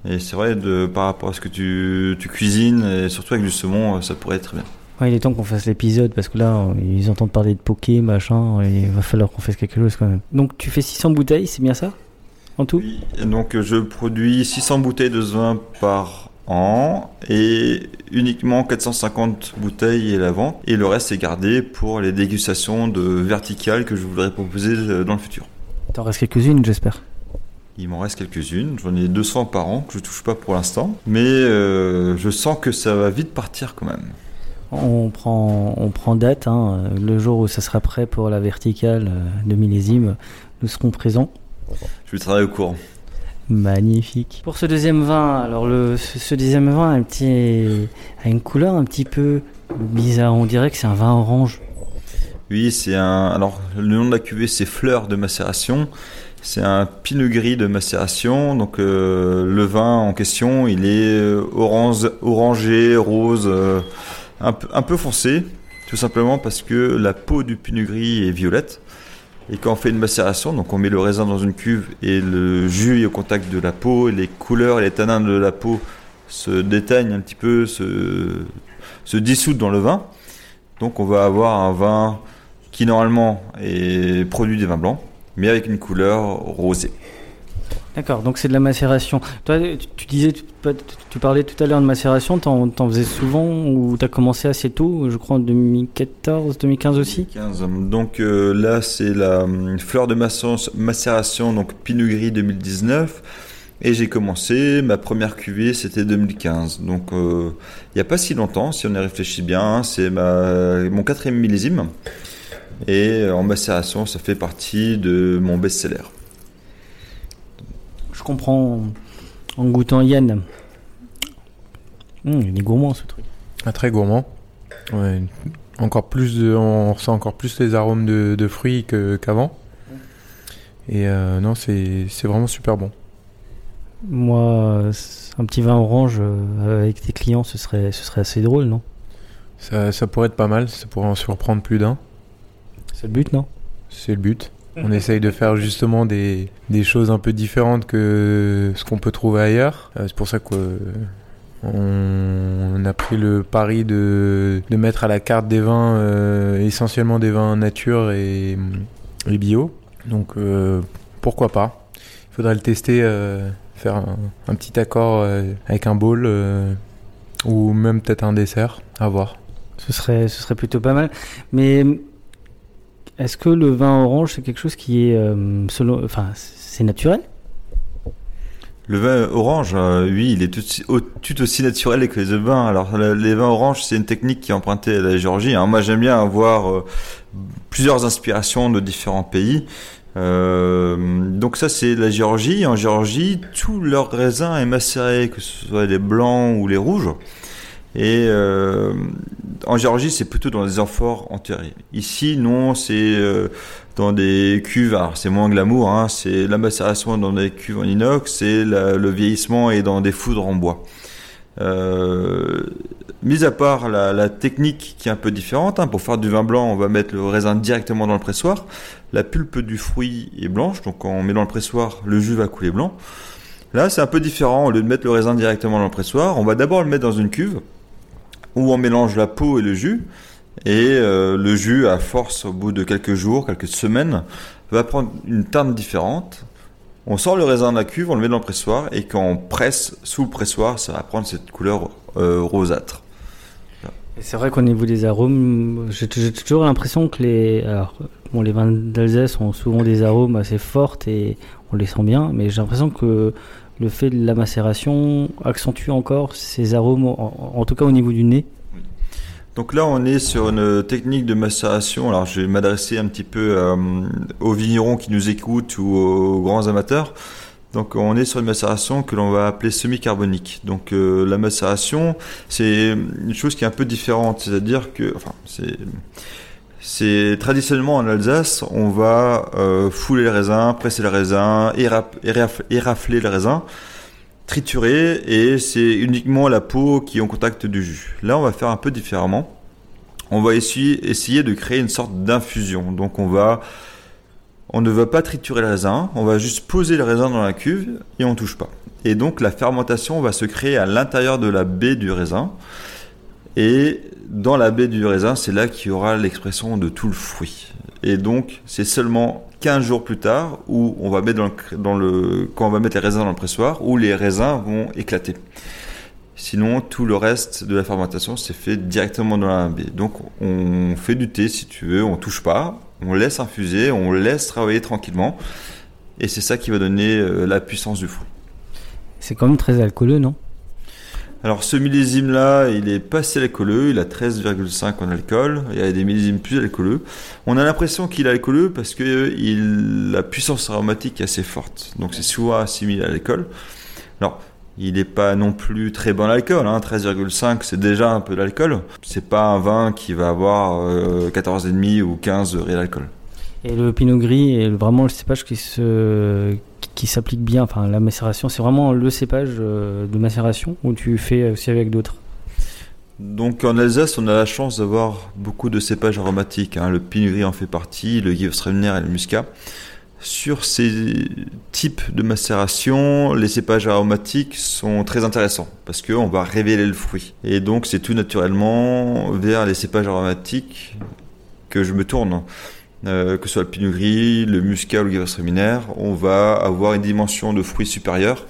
Et c'est vrai, de, par rapport à ce que tu, tu cuisines, et surtout avec du saumon, euh, ça pourrait être très bien. Ouais, il est temps qu'on fasse l'épisode parce que là, ils entendent parler de poké, machin, et il va falloir qu'on fasse quelque chose quand même. Donc, tu fais 600 bouteilles, c'est bien ça? En tout Oui, donc je produis 600 bouteilles de vin par an et uniquement 450 bouteilles est la vente et le reste est gardé pour les dégustations de verticales que je voudrais proposer euh, dans le futur. T'en restes quelques-unes, j'espère. Il m'en reste quelques-unes, j'en ai 200 par an que je touche pas pour l'instant, mais euh, je sens que ça va vite partir quand même. On prend, on prend date, hein, le jour où ça sera prêt pour la verticale euh, de millésime, nous serons présents. Je vais travailler au courant. Magnifique. Pour ce deuxième vin, alors le, ce, ce deuxième vin a, un petit, a une couleur un petit peu bizarre. On dirait que c'est un vin orange. Oui, c'est un. Alors, le nom de la cuvée, c'est Fleur de macération. C'est un pinot gris de macération. Donc, euh, le vin en question, il est euh, orange, orangé, rose, euh, un, peu- un peu foncé, tout simplement parce que la peau du pinot gris est violette. Et quand on fait une macération, donc on met le raisin dans une cuve et le jus est au contact de la peau, et les couleurs et les tanins de la peau se déteignent un petit peu, se, se dissoudent dans le vin. Donc on va avoir un vin qui normalement est produit des vins blancs, mais avec une couleur rosée. D'accord, donc c'est de la macération. Toi, tu, disais, tu, parlais tout à l'heure de macération, t'en, faisais souvent ou t'as commencé assez tôt, je crois en 2014, 2015 aussi? 15. Donc euh, là c'est la hum, fleur de macération- macération, donc Pinot Gris 2019. Et j'ai commencé, ma première cuvée c'était 2015. Donc euh, il n'y a pas si longtemps, si on y réfléchit bien, c'est ma, mon quatrième millésime. Et euh, en macération, ça fait partie de mon best-seller. Comprends en goûtant Yann. Hum, il est gourmand ce truc. Ah, très gourmand. Ouais, encore plus de, on ressent encore plus les arômes de, de fruits qu'avant. Et euh, non, c'est vraiment super bon. Moi, c'est un petit vin orange euh, avec tes clients, ce serait, ce serait assez drôle, non? Ça, ça pourrait être pas mal, ça pourrait en surprendre plus d'un. C'est le but, non? C'est le but. On essaye de faire justement des, des choses un peu différentes que ce qu'on peut trouver ailleurs. Euh, c'est pour ça qu'on on a pris le pari de, de mettre à la carte des vins, euh, essentiellement des vins nature et, et bio. Donc euh, pourquoi pas? Il faudrait le tester, euh, faire un, petit accord euh, avec un bowl euh, ou même peut-être un dessert, à voir. ce serait, ce serait plutôt pas mal. Mais est-ce que le vin orange, c'est quelque chose qui est, euh, selon, enfin, c'est naturel? Le vin orange, euh, oui, il est tout, aussi- naturel que les vins. Alors, le- les vins oranges, c'est une technique qui est empruntée à la Géorgie. hein. Moi, j'aime bien avoir euh, plusieurs inspirations de différents pays. Donc ça, c'est la Géorgie. En Géorgie, tout leur raisin est macéré, que ce soit les blancs ou les rouges. Et euh, en Géorgie, c'est plutôt dans des amphores enterrés. Ici, non, c'est euh, dans des cuves. Alors, c'est moins glamour. Hein, c'est la macération dans des cuves en inox. C'est le vieillissement et dans des foudres en bois. Euh, mis à part la, la technique qui est un peu différente, hein, pour faire du vin blanc, on va mettre le raisin directement dans le pressoir. La pulpe du fruit est blanche, donc quand on met dans le pressoir, le jus va couler blanc. Là, c'est un peu différent. Au lieu de mettre le raisin directement dans le pressoir, on va d'abord le mettre dans une cuve où on mélange la peau et le jus. Et euh, le jus, à force, au bout de quelques jours, quelques semaines, va prendre une teinte différente. On sort le raisin de la cuve, on le met dans le pressoir, et quand on presse sous le pressoir, ça va prendre cette couleur euh, rosâtre. C'est vrai qu'au niveau des arômes, j'ai toujours l'impression que les, bon, les vins d'Alsace ont souvent des arômes assez forts et on les sent bien, mais j'ai l'impression que le fait de la macération accentue encore ces arômes, en, tout cas au niveau du nez. Donc là, on est sur une technique de macération. Alors, je vais m'adresser un petit peu euh, aux vignerons qui nous écoutent ou aux grands amateurs. Donc, on est sur une macération que l'on va appeler semi-carbonique. Donc, euh, la macération, c'est une chose qui est un peu différente. C'est-à-dire que, enfin, c'est, c'est traditionnellement en Alsace, on va euh, fouler le raisin, presser le raisin, érafler le raisin triturer et c'est uniquement la peau qui est en contact du jus. Là, on va faire un peu différemment. On va essayer, essayer de créer une sorte d'infusion. Donc, on va, on ne va pas triturer le raisin, on va juste poser le raisin dans la cuve et on touche pas. Et donc, la fermentation va se créer à l'intérieur de la baie du raisin. Et dans la baie du raisin, c'est là qu'il y aura l'expression de tout le fruit. Et donc, c'est seulement 15 jours plus tard où on va mettre dans le, dans le, quand on va mettre les raisins dans le pressoir, où les raisins vont éclater. Sinon, tout le reste de la fermentation c'est fait directement dans la baie. Donc, on fait du thé si tu veux, on touche pas, on laisse infuser, on laisse travailler tranquillement. Et c'est ça qui va donner euh, la puissance du fruit. C'est quand même très alcooleux, non? Alors ce millésime là, il est pas si alcooleux, il a 13,5 en alcool, il y a des millésimes plus alcooleux. On a l'impression qu'il est alcooleux parce que la puissance aromatique est assez forte, donc c'est souvent assimilé à l'alcool. Alors il n'est pas non plus très bon alcool, hein. 13,5 c'est déjà un peu d'alcool. C'est pas un vin qui va avoir euh, 14,5 ou 15 degrés d'alcool. Et le pinot gris est vraiment le cépage qui se qui s'applique bien. Enfin, la macération, c'est vraiment le cépage euh, de macération ou tu fais aussi avec d'autres? Donc en Alsace, on a la chance d'avoir beaucoup de cépages aromatiques. hein. Le pinot gris en fait partie, le Gewürztraminer et le muscat. Sur ces types de macération, les cépages aromatiques sont très intéressants parce qu'on va révéler le fruit. Et donc c'est tout naturellement vers les cépages aromatiques que je me tourne. Euh, que ce soit le pinot gris, le muscat ou le Gewürztraminer, on va avoir une dimension de fruit supérieure.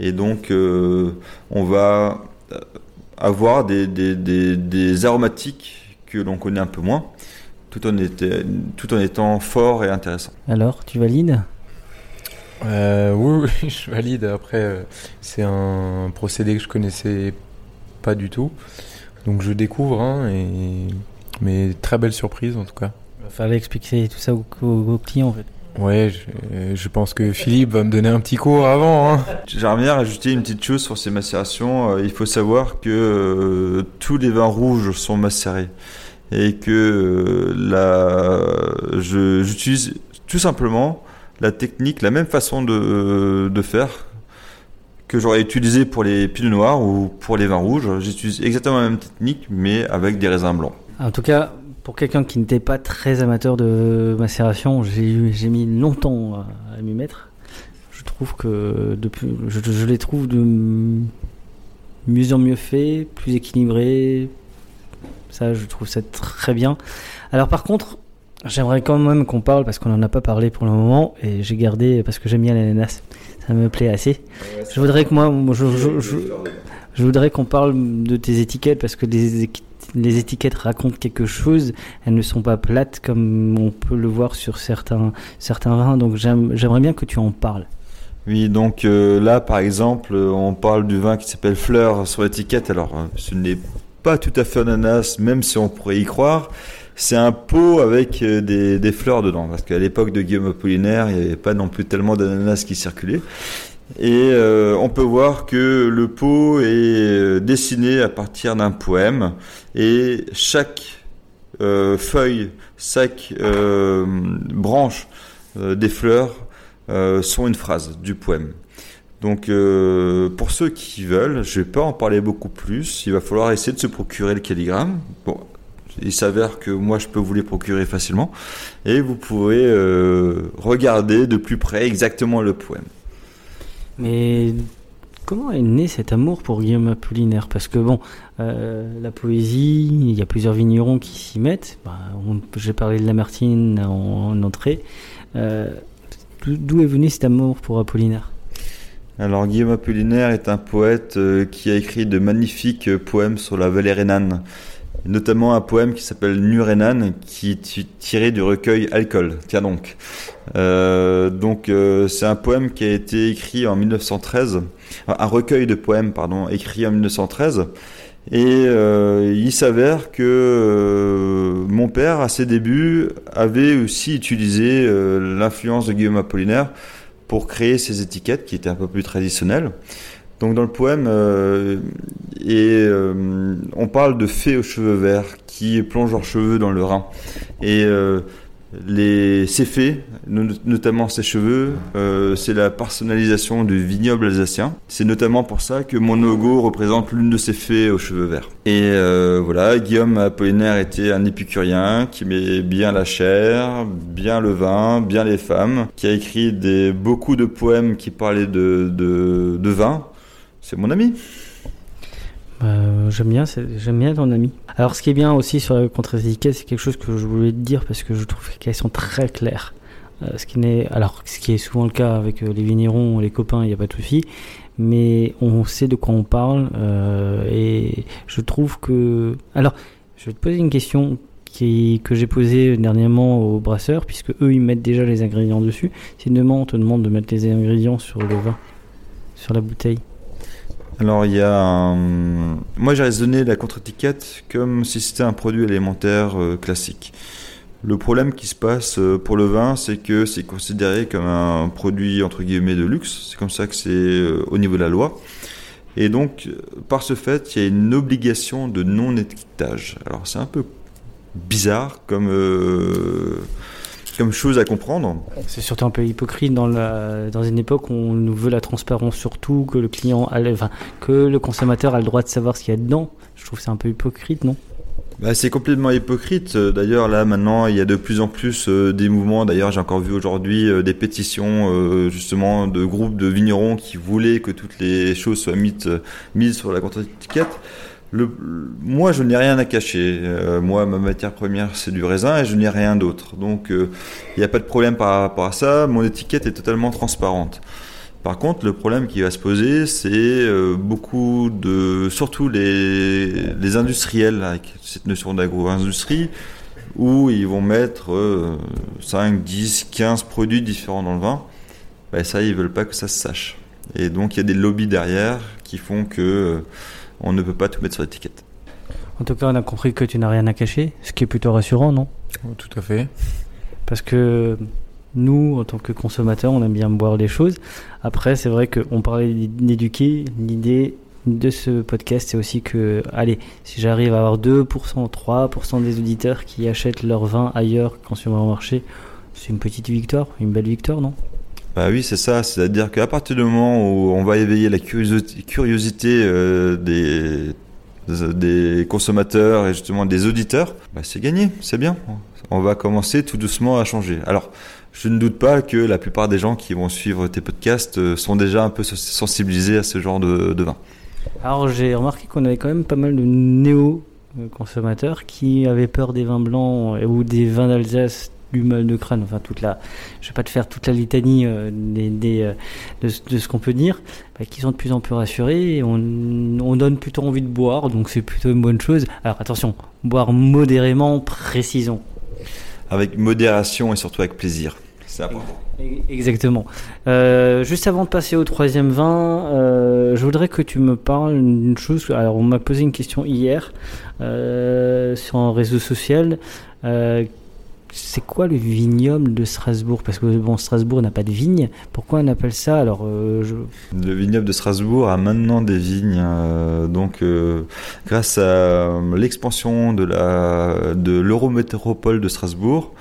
Et donc euh, on va avoir des, des, des, des aromatiques que l'on connaît un peu moins, tout en, était, tout en étant fort et intéressant. Alors, tu valides? Euh, oui, oui, *laughs* je valide. Après, euh, c'est un procédé que je connaissais pas du tout. Donc je découvre, hein, et... mais très belle surprise en tout cas. Il fallait expliquer tout ça aux, aux- aux clients en fait. Ouais, je, je pense que Philippe va me donner un petit cours avant. Hein. J'aimerais bien rajouter une petite chose sur ces macérations. Euh, il faut savoir que euh, tous les vins rouges sont macérés et que euh, j'utilise tout simplement la technique, la même façon de, de faire que j'aurais utilisé pour les pinots noirs ou pour les vins rouges. J'utilise exactement la même technique, mais avec des raisins blancs. En tout cas, pour quelqu'un qui n'était pas très amateur de macération, j'ai mis longtemps à, m'y mettre. Je trouve que depuis, je, les trouve de mieux en mieux faits, plus équilibrés. Ça, je trouve ça très bien. Alors par contre, j'aimerais quand même qu'on parle parce qu'on n'en a pas parlé pour le moment et j'ai gardé parce que j'aime bien l'ananas. Ça me plaît assez. Je voudrais que moi, je, voudrais qu'on parle de tes étiquettes parce que les, équi- les étiquettes racontent quelque chose. Elles ne sont pas plates comme on peut le voir sur certains, certains vins. Donc j'aime- j'aimerais bien que tu en parles. Oui, donc euh, là, par exemple, euh, on parle du vin qui s'appelle Fleur sur l'étiquette. Alors, euh, ce n'est pas tout à fait ananas, même si on pourrait y croire. C'est un pot avec des, des fleurs dedans, parce qu'à l'époque de Guillaume Apollinaire, il n'y avait pas non plus tellement d'ananas qui circulaient. Et euh, on peut voir que le pot est euh, dessiné à partir d'un poème, et chaque euh, feuille, chaque branche des fleurs sont une phrase du poème. Donc pour ceux qui veulent, je vais pas en parler beaucoup plus, il va falloir essayer de se procurer le calligramme. Bon, il s'avère que moi je peux vous les procurer facilement et vous pouvez regarder de plus près exactement le poème. Mais comment est né cet amour pour Guillaume Apollinaire? Parce que bon, euh, la poésie, il y a plusieurs vignerons qui s'y mettent. Bah, J'ai parlé de Lamartine en, en entrée. Euh, d'où- est venu cet amour pour Apollinaire? Alors Guillaume Apollinaire est un poète euh, qui a écrit de magnifiques poèmes sur la vallée rhénane, notamment un poème qui s'appelle Nu Rhénane, qui est ti- tiré du recueil Alcool. Tiens donc. Euh, donc euh, c'est un poème qui a été écrit en 1913, un recueil de poèmes pardon, écrit en 1913. Et euh, il s'avère que mon père, à ses débuts, avait aussi utilisé l'influence de Guillaume Apollinaire pour créer ces étiquettes qui étaient un peu plus traditionnelles. Donc dans le poème, euh, euh, on parle de fées aux cheveux verts qui plongent leurs cheveux dans le Rhin. Et euh, les, ces fées, no- notamment ces cheveux, c'est la personnalisation du vignoble alsacien. C'est notamment pour ça que mon logo représente l'une de ces fées aux cheveux verts. Et voilà, Guillaume Apollinaire était un épicurien qui aimait bien la chair, bien le vin, bien les femmes, qui a écrit beaucoup de poèmes qui parlaient de vin. C'est mon ami. Euh, J'aime bien, bien ton ami. Alors, ce qui est bien aussi sur la contre-étiquette, c'est quelque chose que je voulais te dire parce que je trouve qu'elles sont très claires. Euh, ce qui n'est, alors, ce qui est souvent le cas avec euh, les vignerons, les copains, il n'y a pas de souci, mais on sait de quoi on parle euh, et je trouve que, alors, je vais te poser une question que j'ai posée dernièrement aux brasseurs, puisque eux ils mettent déjà les ingrédients dessus. Si demain on te demande de mettre les ingrédients sur le vin, sur la bouteille, Alors il y a un... Moi j'ai raisonné la contre-étiquette comme si c'était un produit alimentaire euh, classique. Le problème qui se passe euh, pour le vin, c'est que c'est considéré comme un produit entre guillemets de luxe. C'est comme ça que c'est euh, au niveau de la loi. Et donc, par ce fait, il y a une obligation de non-étiquetage. Alors c'est un peu bizarre comme, comme chose à comprendre. C'est surtout un peu hypocrite dans, la, dans une époque où on nous veut la transparence surtout, que le client, a enfin, que le consommateur a le droit de savoir ce qu'il y a dedans. Je trouve que c'est un peu hypocrite, non? Bah, c'est complètement hypocrite. Euh, D'ailleurs, là, maintenant, il y a de plus en plus euh, des mouvements. D'ailleurs, j'ai encore vu aujourd'hui euh, des pétitions, euh, justement, de groupes de vignerons qui voulaient que toutes les choses soient mises, mises sur la contre-étiquette. Moi, je n'ai rien à cacher. Euh, moi, ma matière première, c'est du raisin et je n'ai rien d'autre. Donc, euh, il n'y a pas de problème par rapport à ça. Mon étiquette est totalement transparente. Par contre, le problème qui va se poser, c'est euh, beaucoup de, surtout les, les industriels avec cette notion d'agro-industrie, où ils vont mettre euh, 5, 10, 15 produits différents dans le vin. Ben ça, ils veulent pas que ça se sache. Et donc, il y a des lobbies derrière qui font que on ne peut pas tout mettre sur l'étiquette. En tout cas, on a compris que tu n'as rien à cacher, ce qui est plutôt rassurant, non? Oh, Tout à fait. Parce que nous, en tant que consommateurs, on aime bien boire des choses. Après, c'est vrai qu'on parlait d'éduquer. L'idée de ce podcast, c'est aussi que, allez, si j'arrive à avoir 2%, 3% des auditeurs qui achètent leur vin ailleurs qu'en supermarché, c'est une petite victoire, une belle victoire, non? Bah oui, c'est ça. C'est-à-dire qu'à partir du moment où on va éveiller la curiosité, euh, des, consommateurs et justement des auditeurs, bah c'est gagné, c'est bien. On va commencer tout doucement à changer. Alors, je ne doute pas que la plupart des gens qui vont suivre tes podcasts euh, sont déjà un peu sensibilisés à ce genre de, de vin. Alors j'ai remarqué qu'on avait quand même pas mal de néo-consommateurs qui avaient peur des vins blancs euh, ou des vins d'Alsace, du mal de crâne, enfin toute la, je vais pas te faire toute la litanie euh, des, des, euh, de, ce- de ce qu'on peut dire, bah, qui sont de plus en plus rassurés et on, on donne plutôt envie de boire, donc c'est plutôt une bonne chose. Alors attention, boire modérément, précisons. Avec modération et surtout avec plaisir. C'est important. Exactement. Euh, juste avant de passer au troisième vin, euh, je voudrais que tu me parles d'une chose. Alors, on m'a posé une question hier euh, sur un réseau social. C'est quoi le vignoble de Strasbourg? Parce que bon, Strasbourg n'a pas de vigne. Pourquoi on appelle ça? Alors, euh, je... Le vignoble de Strasbourg a maintenant des vignes, euh, donc euh, grâce à l'expansion de la de l'Eurométropole de Strasbourg,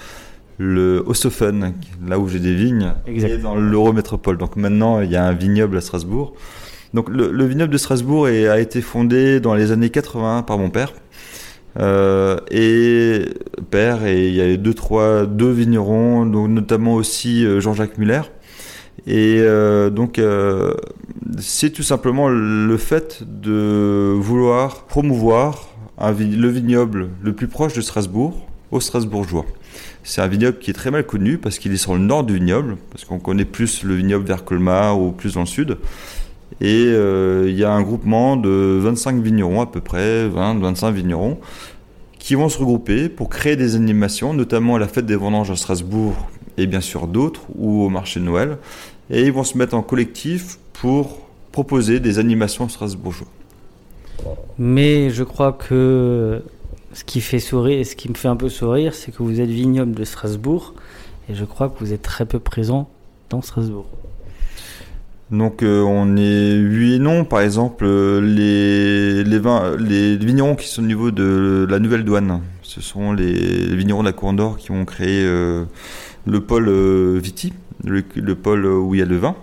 le Ostofen, là où j'ai des vignes, est dans l'Eurométropole. Donc maintenant, il y a un vignoble à Strasbourg. Donc le, le vignoble de Strasbourg est- a été fondé dans les années 80 par mon père. Euh, et père et il y avait deux trois deux vignerons donc notamment aussi euh, Jean-Jacques Muller et euh, donc c'est tout simplement le fait de vouloir promouvoir le vignoble le plus proche de Strasbourg aux Strasbourgeois. C'est un vignoble qui est très mal connu parce qu'il est sur le nord du vignoble, parce qu'on connaît plus le vignoble vers Colmar ou plus dans le sud. Et euh, il y a un groupement de 25 vignerons à peu près, 20-25 vignerons, qui vont se regrouper pour créer des animations, notamment à la fête des vendanges à Strasbourg et bien sûr d'autres, ou au marché de Noël. Et ils vont se mettre en collectif pour proposer des animations strasbourgeois. Mais je crois que ce qui fait sourire, ce qui me fait un peu sourire, c'est que vous êtes vignoble de Strasbourg, et je crois que vous êtes très peu présent dans Strasbourg. Donc euh, on est oui et non. Par exemple, euh, les, vignerons qui sont au niveau de la nouvelle douane, ce sont les, vignerons de la Cour d'Or qui ont créé euh, le pôle Viti, le, le pôle où il y a le vin.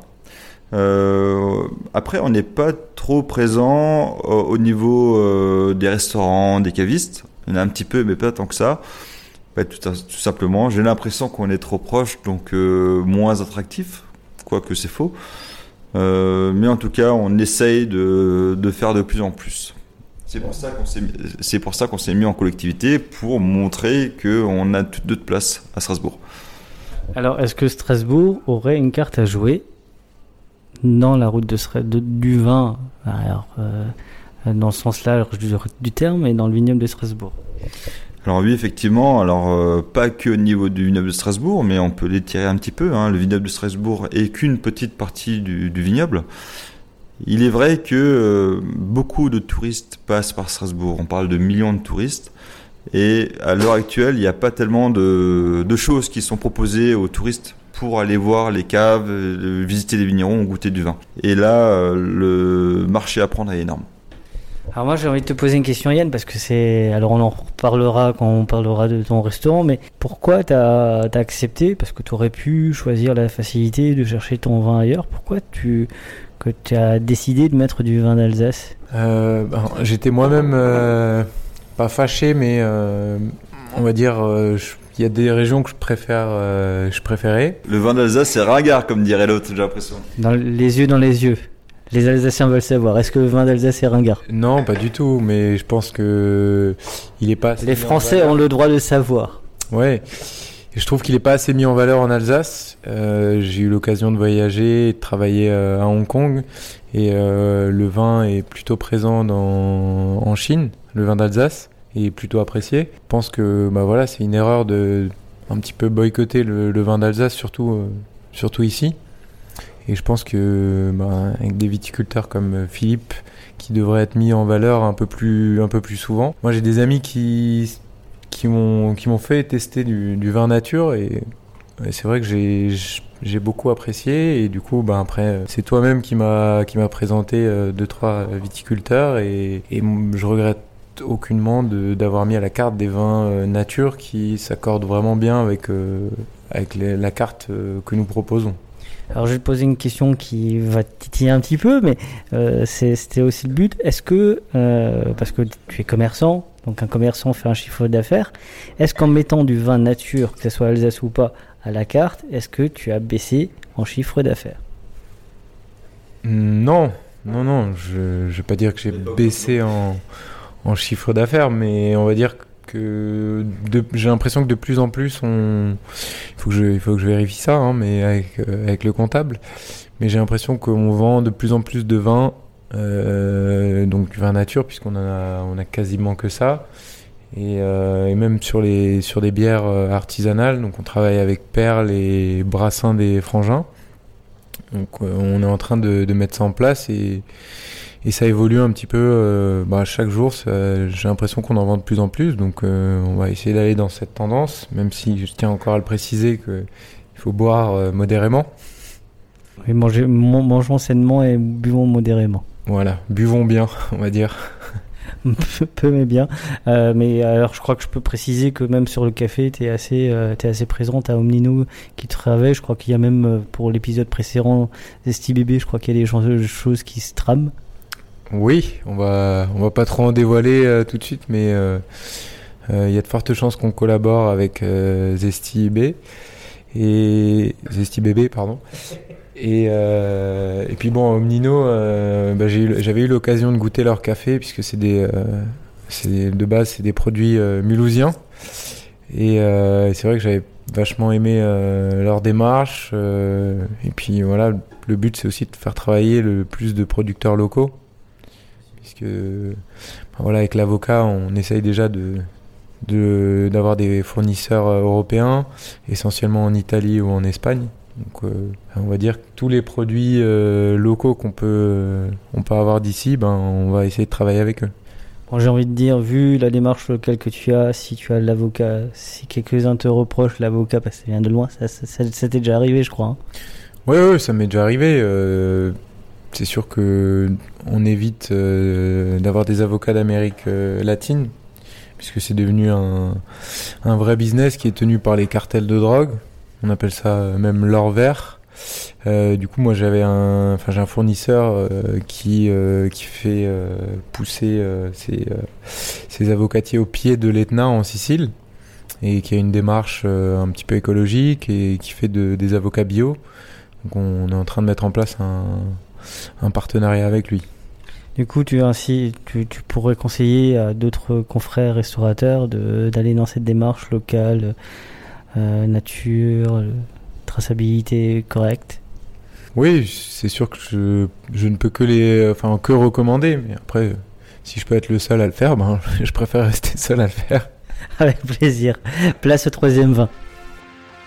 Après, on n'est pas trop présent au, au niveau des restaurants, des cavistes. En a un petit peu, mais pas tant que ça. Bah, tout, simplement, j'ai l'impression qu'on est trop proche, donc moins attractif, quoique c'est faux. Euh, mais en tout cas, on essaye de, de faire de plus en plus. C'est pour ça qu'on s'est c'est mis en collectivité pour montrer qu'on a toute notre place à Strasbourg. Alors, est-ce que Strasbourg aurait une carte à jouer dans la route de, de- du vin? Alors, euh, dans le sens large du, du terme et dans le vignoble de Strasbourg Alors oui, effectivement, alors euh, pas que au niveau du vignoble de Strasbourg, mais on peut l'étirer un petit peu. Hein. Le vignoble de Strasbourg est qu'une petite partie du, vignoble. Il est vrai que euh, beaucoup de touristes passent par Strasbourg. On parle de millions de touristes. Et à l'heure actuelle, il n'y a pas tellement de, de choses qui sont proposées aux touristes pour aller voir les caves, euh, visiter les vignerons, goûter du vin. Et là, le marché à prendre est énorme. Alors moi j'ai envie de te poser une question Yann parce que c'est alors on en reparlera quand on parlera de ton restaurant mais pourquoi t'as as accepté? Parce que tu aurais pu choisir la facilité de chercher ton vin ailleurs pourquoi tu que tu as décidé de mettre du vin d'Alsace? Euh, ben, J'étais moi-même euh, pas fâché, mais euh, on va dire, euh, je- il y a des régions que je préfère, euh, je préférais. Le vin d'Alsace, c'est ringard, comme dirait l'autre, j'ai l'impression. dans les yeux dans les yeux les Alsaciens veulent savoir est-ce que le vin d'Alsace est ringard? Non, pas du tout, mais je pense que il est pas. assez les Français ont le droit de savoir Ouais. Et je trouve qu'il est pas assez mis en valeur en Alsace. Euh, J'ai eu l'occasion de voyager et de travailler euh, à Hong Kong. Et euh, le vin est plutôt présent dans, en Chine, le vin d'Alsace, et plutôt apprécié. Je pense que bah voilà, c'est une erreur de un petit peu boycotter le, le vin d'Alsace, surtout, euh, surtout ici. Et je pense que bah, avec des viticulteurs comme euh, Philippe, qui devraient être mis en valeur un peu plus, un peu plus souvent. Moi, j'ai des amis qui qui m'ont qui m'ont fait tester du, vin nature et, c'est vrai que j'ai j'ai beaucoup apprécié et du coup ben après c'est toi-même qui m'a qui m'a présenté euh, deux trois viticulteurs et, je regrette aucunement d'avoir mis à la carte des vins euh, nature qui s'accordent vraiment bien avec avec la carte que nous proposons. Alors je vais te poser une question qui va titiller un petit peu, mais euh, c'était aussi le but. Est-ce que, euh, parce que tu es commerçant, donc un commerçant fait un chiffre d'affaires, est-ce qu'en mettant du vin nature, que ce soit Alsace ou pas, à la carte, est-ce que tu as baissé en chiffre d'affaires? Non, non, non, je ne vais pas dire que j'ai baissé en chiffre d'affaires, mais on va dire que de- j'ai l'impression que de plus en plus, on, il faut que je, il faut que je vérifie ça, hein, mais avec, euh, avec le comptable, mais j'ai l'impression qu'on vend de plus en plus de vin, euh, donc du vin nature, puisqu'on a, on a quasiment que ça, Et, euh, et même sur, les, sur des bières artisanales, donc on travaille avec Perle et Brassin des Frangins. Donc on est en train de, de mettre ça en place et, et ça évolue un petit peu euh, bah, chaque jour. J'ai l'impression qu'on en vend de plus en plus, donc euh, on va essayer d'aller dans cette tendance, même si je tiens encore à le préciser qu'il faut boire euh, modérément. Oui, mangez- man- mangeons sainement et buvons modérément. Voilà, buvons bien, *laughs* on va dire. *laughs* peu, mais bien. Euh, mais alors, je crois que je peux préciser que même sur le café, tu es assez, euh, t'es assez présente à Omnino qui travaille. Je crois qu'il y a même pour l'épisode précédent, Zesty Bébé, je crois qu'il y a des choses qui se trament. Oui, on va, on va pas trop en dévoiler euh, tout de suite, mais euh, euh, il y a de fortes chances qu'on collabore avec euh, Zesty B et Zesty Bébé, pardon. Et, euh, et puis bon, Omnino, euh, bah, j'avais eu l'occasion de goûter leur café puisque c'est des, euh, de base c'est des produits mulhousiens. Et euh, c'est vrai que j'avais vachement aimé leur démarche. et puis voilà, le but c'est aussi de faire travailler le plus de producteurs locaux puisque ben voilà avec l'avocat on essaye déjà de de- d'avoir des fournisseurs euh, européens essentiellement en Italie ou en Espagne donc euh, on va dire que tous les produits euh, locaux qu'on peut on peut avoir d'ici ben on va essayer de travailler avec eux Bon, j'ai envie de dire, vu la démarche locale que tu as, si tu as l'avocat, si quelques-uns te reprochent l'avocat parce que ça vient de loin, ça, ça, ça- ça t'est déjà arrivé, je crois. hein. Ouais, ouais, ça m'est déjà arrivé. C'est sûr que on évite euh, d'avoir des avocats d'Amérique euh, latine, puisque c'est devenu un, un vrai business qui est tenu par les cartels de drogue. On appelle ça euh, même l'or vert. Du coup, moi, j'avais un, enfin, j'ai un fournisseur qui qui fait pousser ses, avocatiers au pied de l'Etna en Sicile et qui a une démarche un petit peu écologique et qui fait de, des avocats bio. Donc on est en train de mettre en place un, un partenariat avec lui. Du coup, tu, ainsi, tu, tu pourrais conseiller à d'autres confrères restaurateurs d'aller dans cette démarche locale, euh, nature, traçabilité correcte? Oui, c'est sûr que je, je ne peux que les, enfin que recommander, mais après, si je peux être le seul à le faire, ben *laughs* je préfère rester seul à le faire. *laughs* Avec plaisir. Place au troisième vin.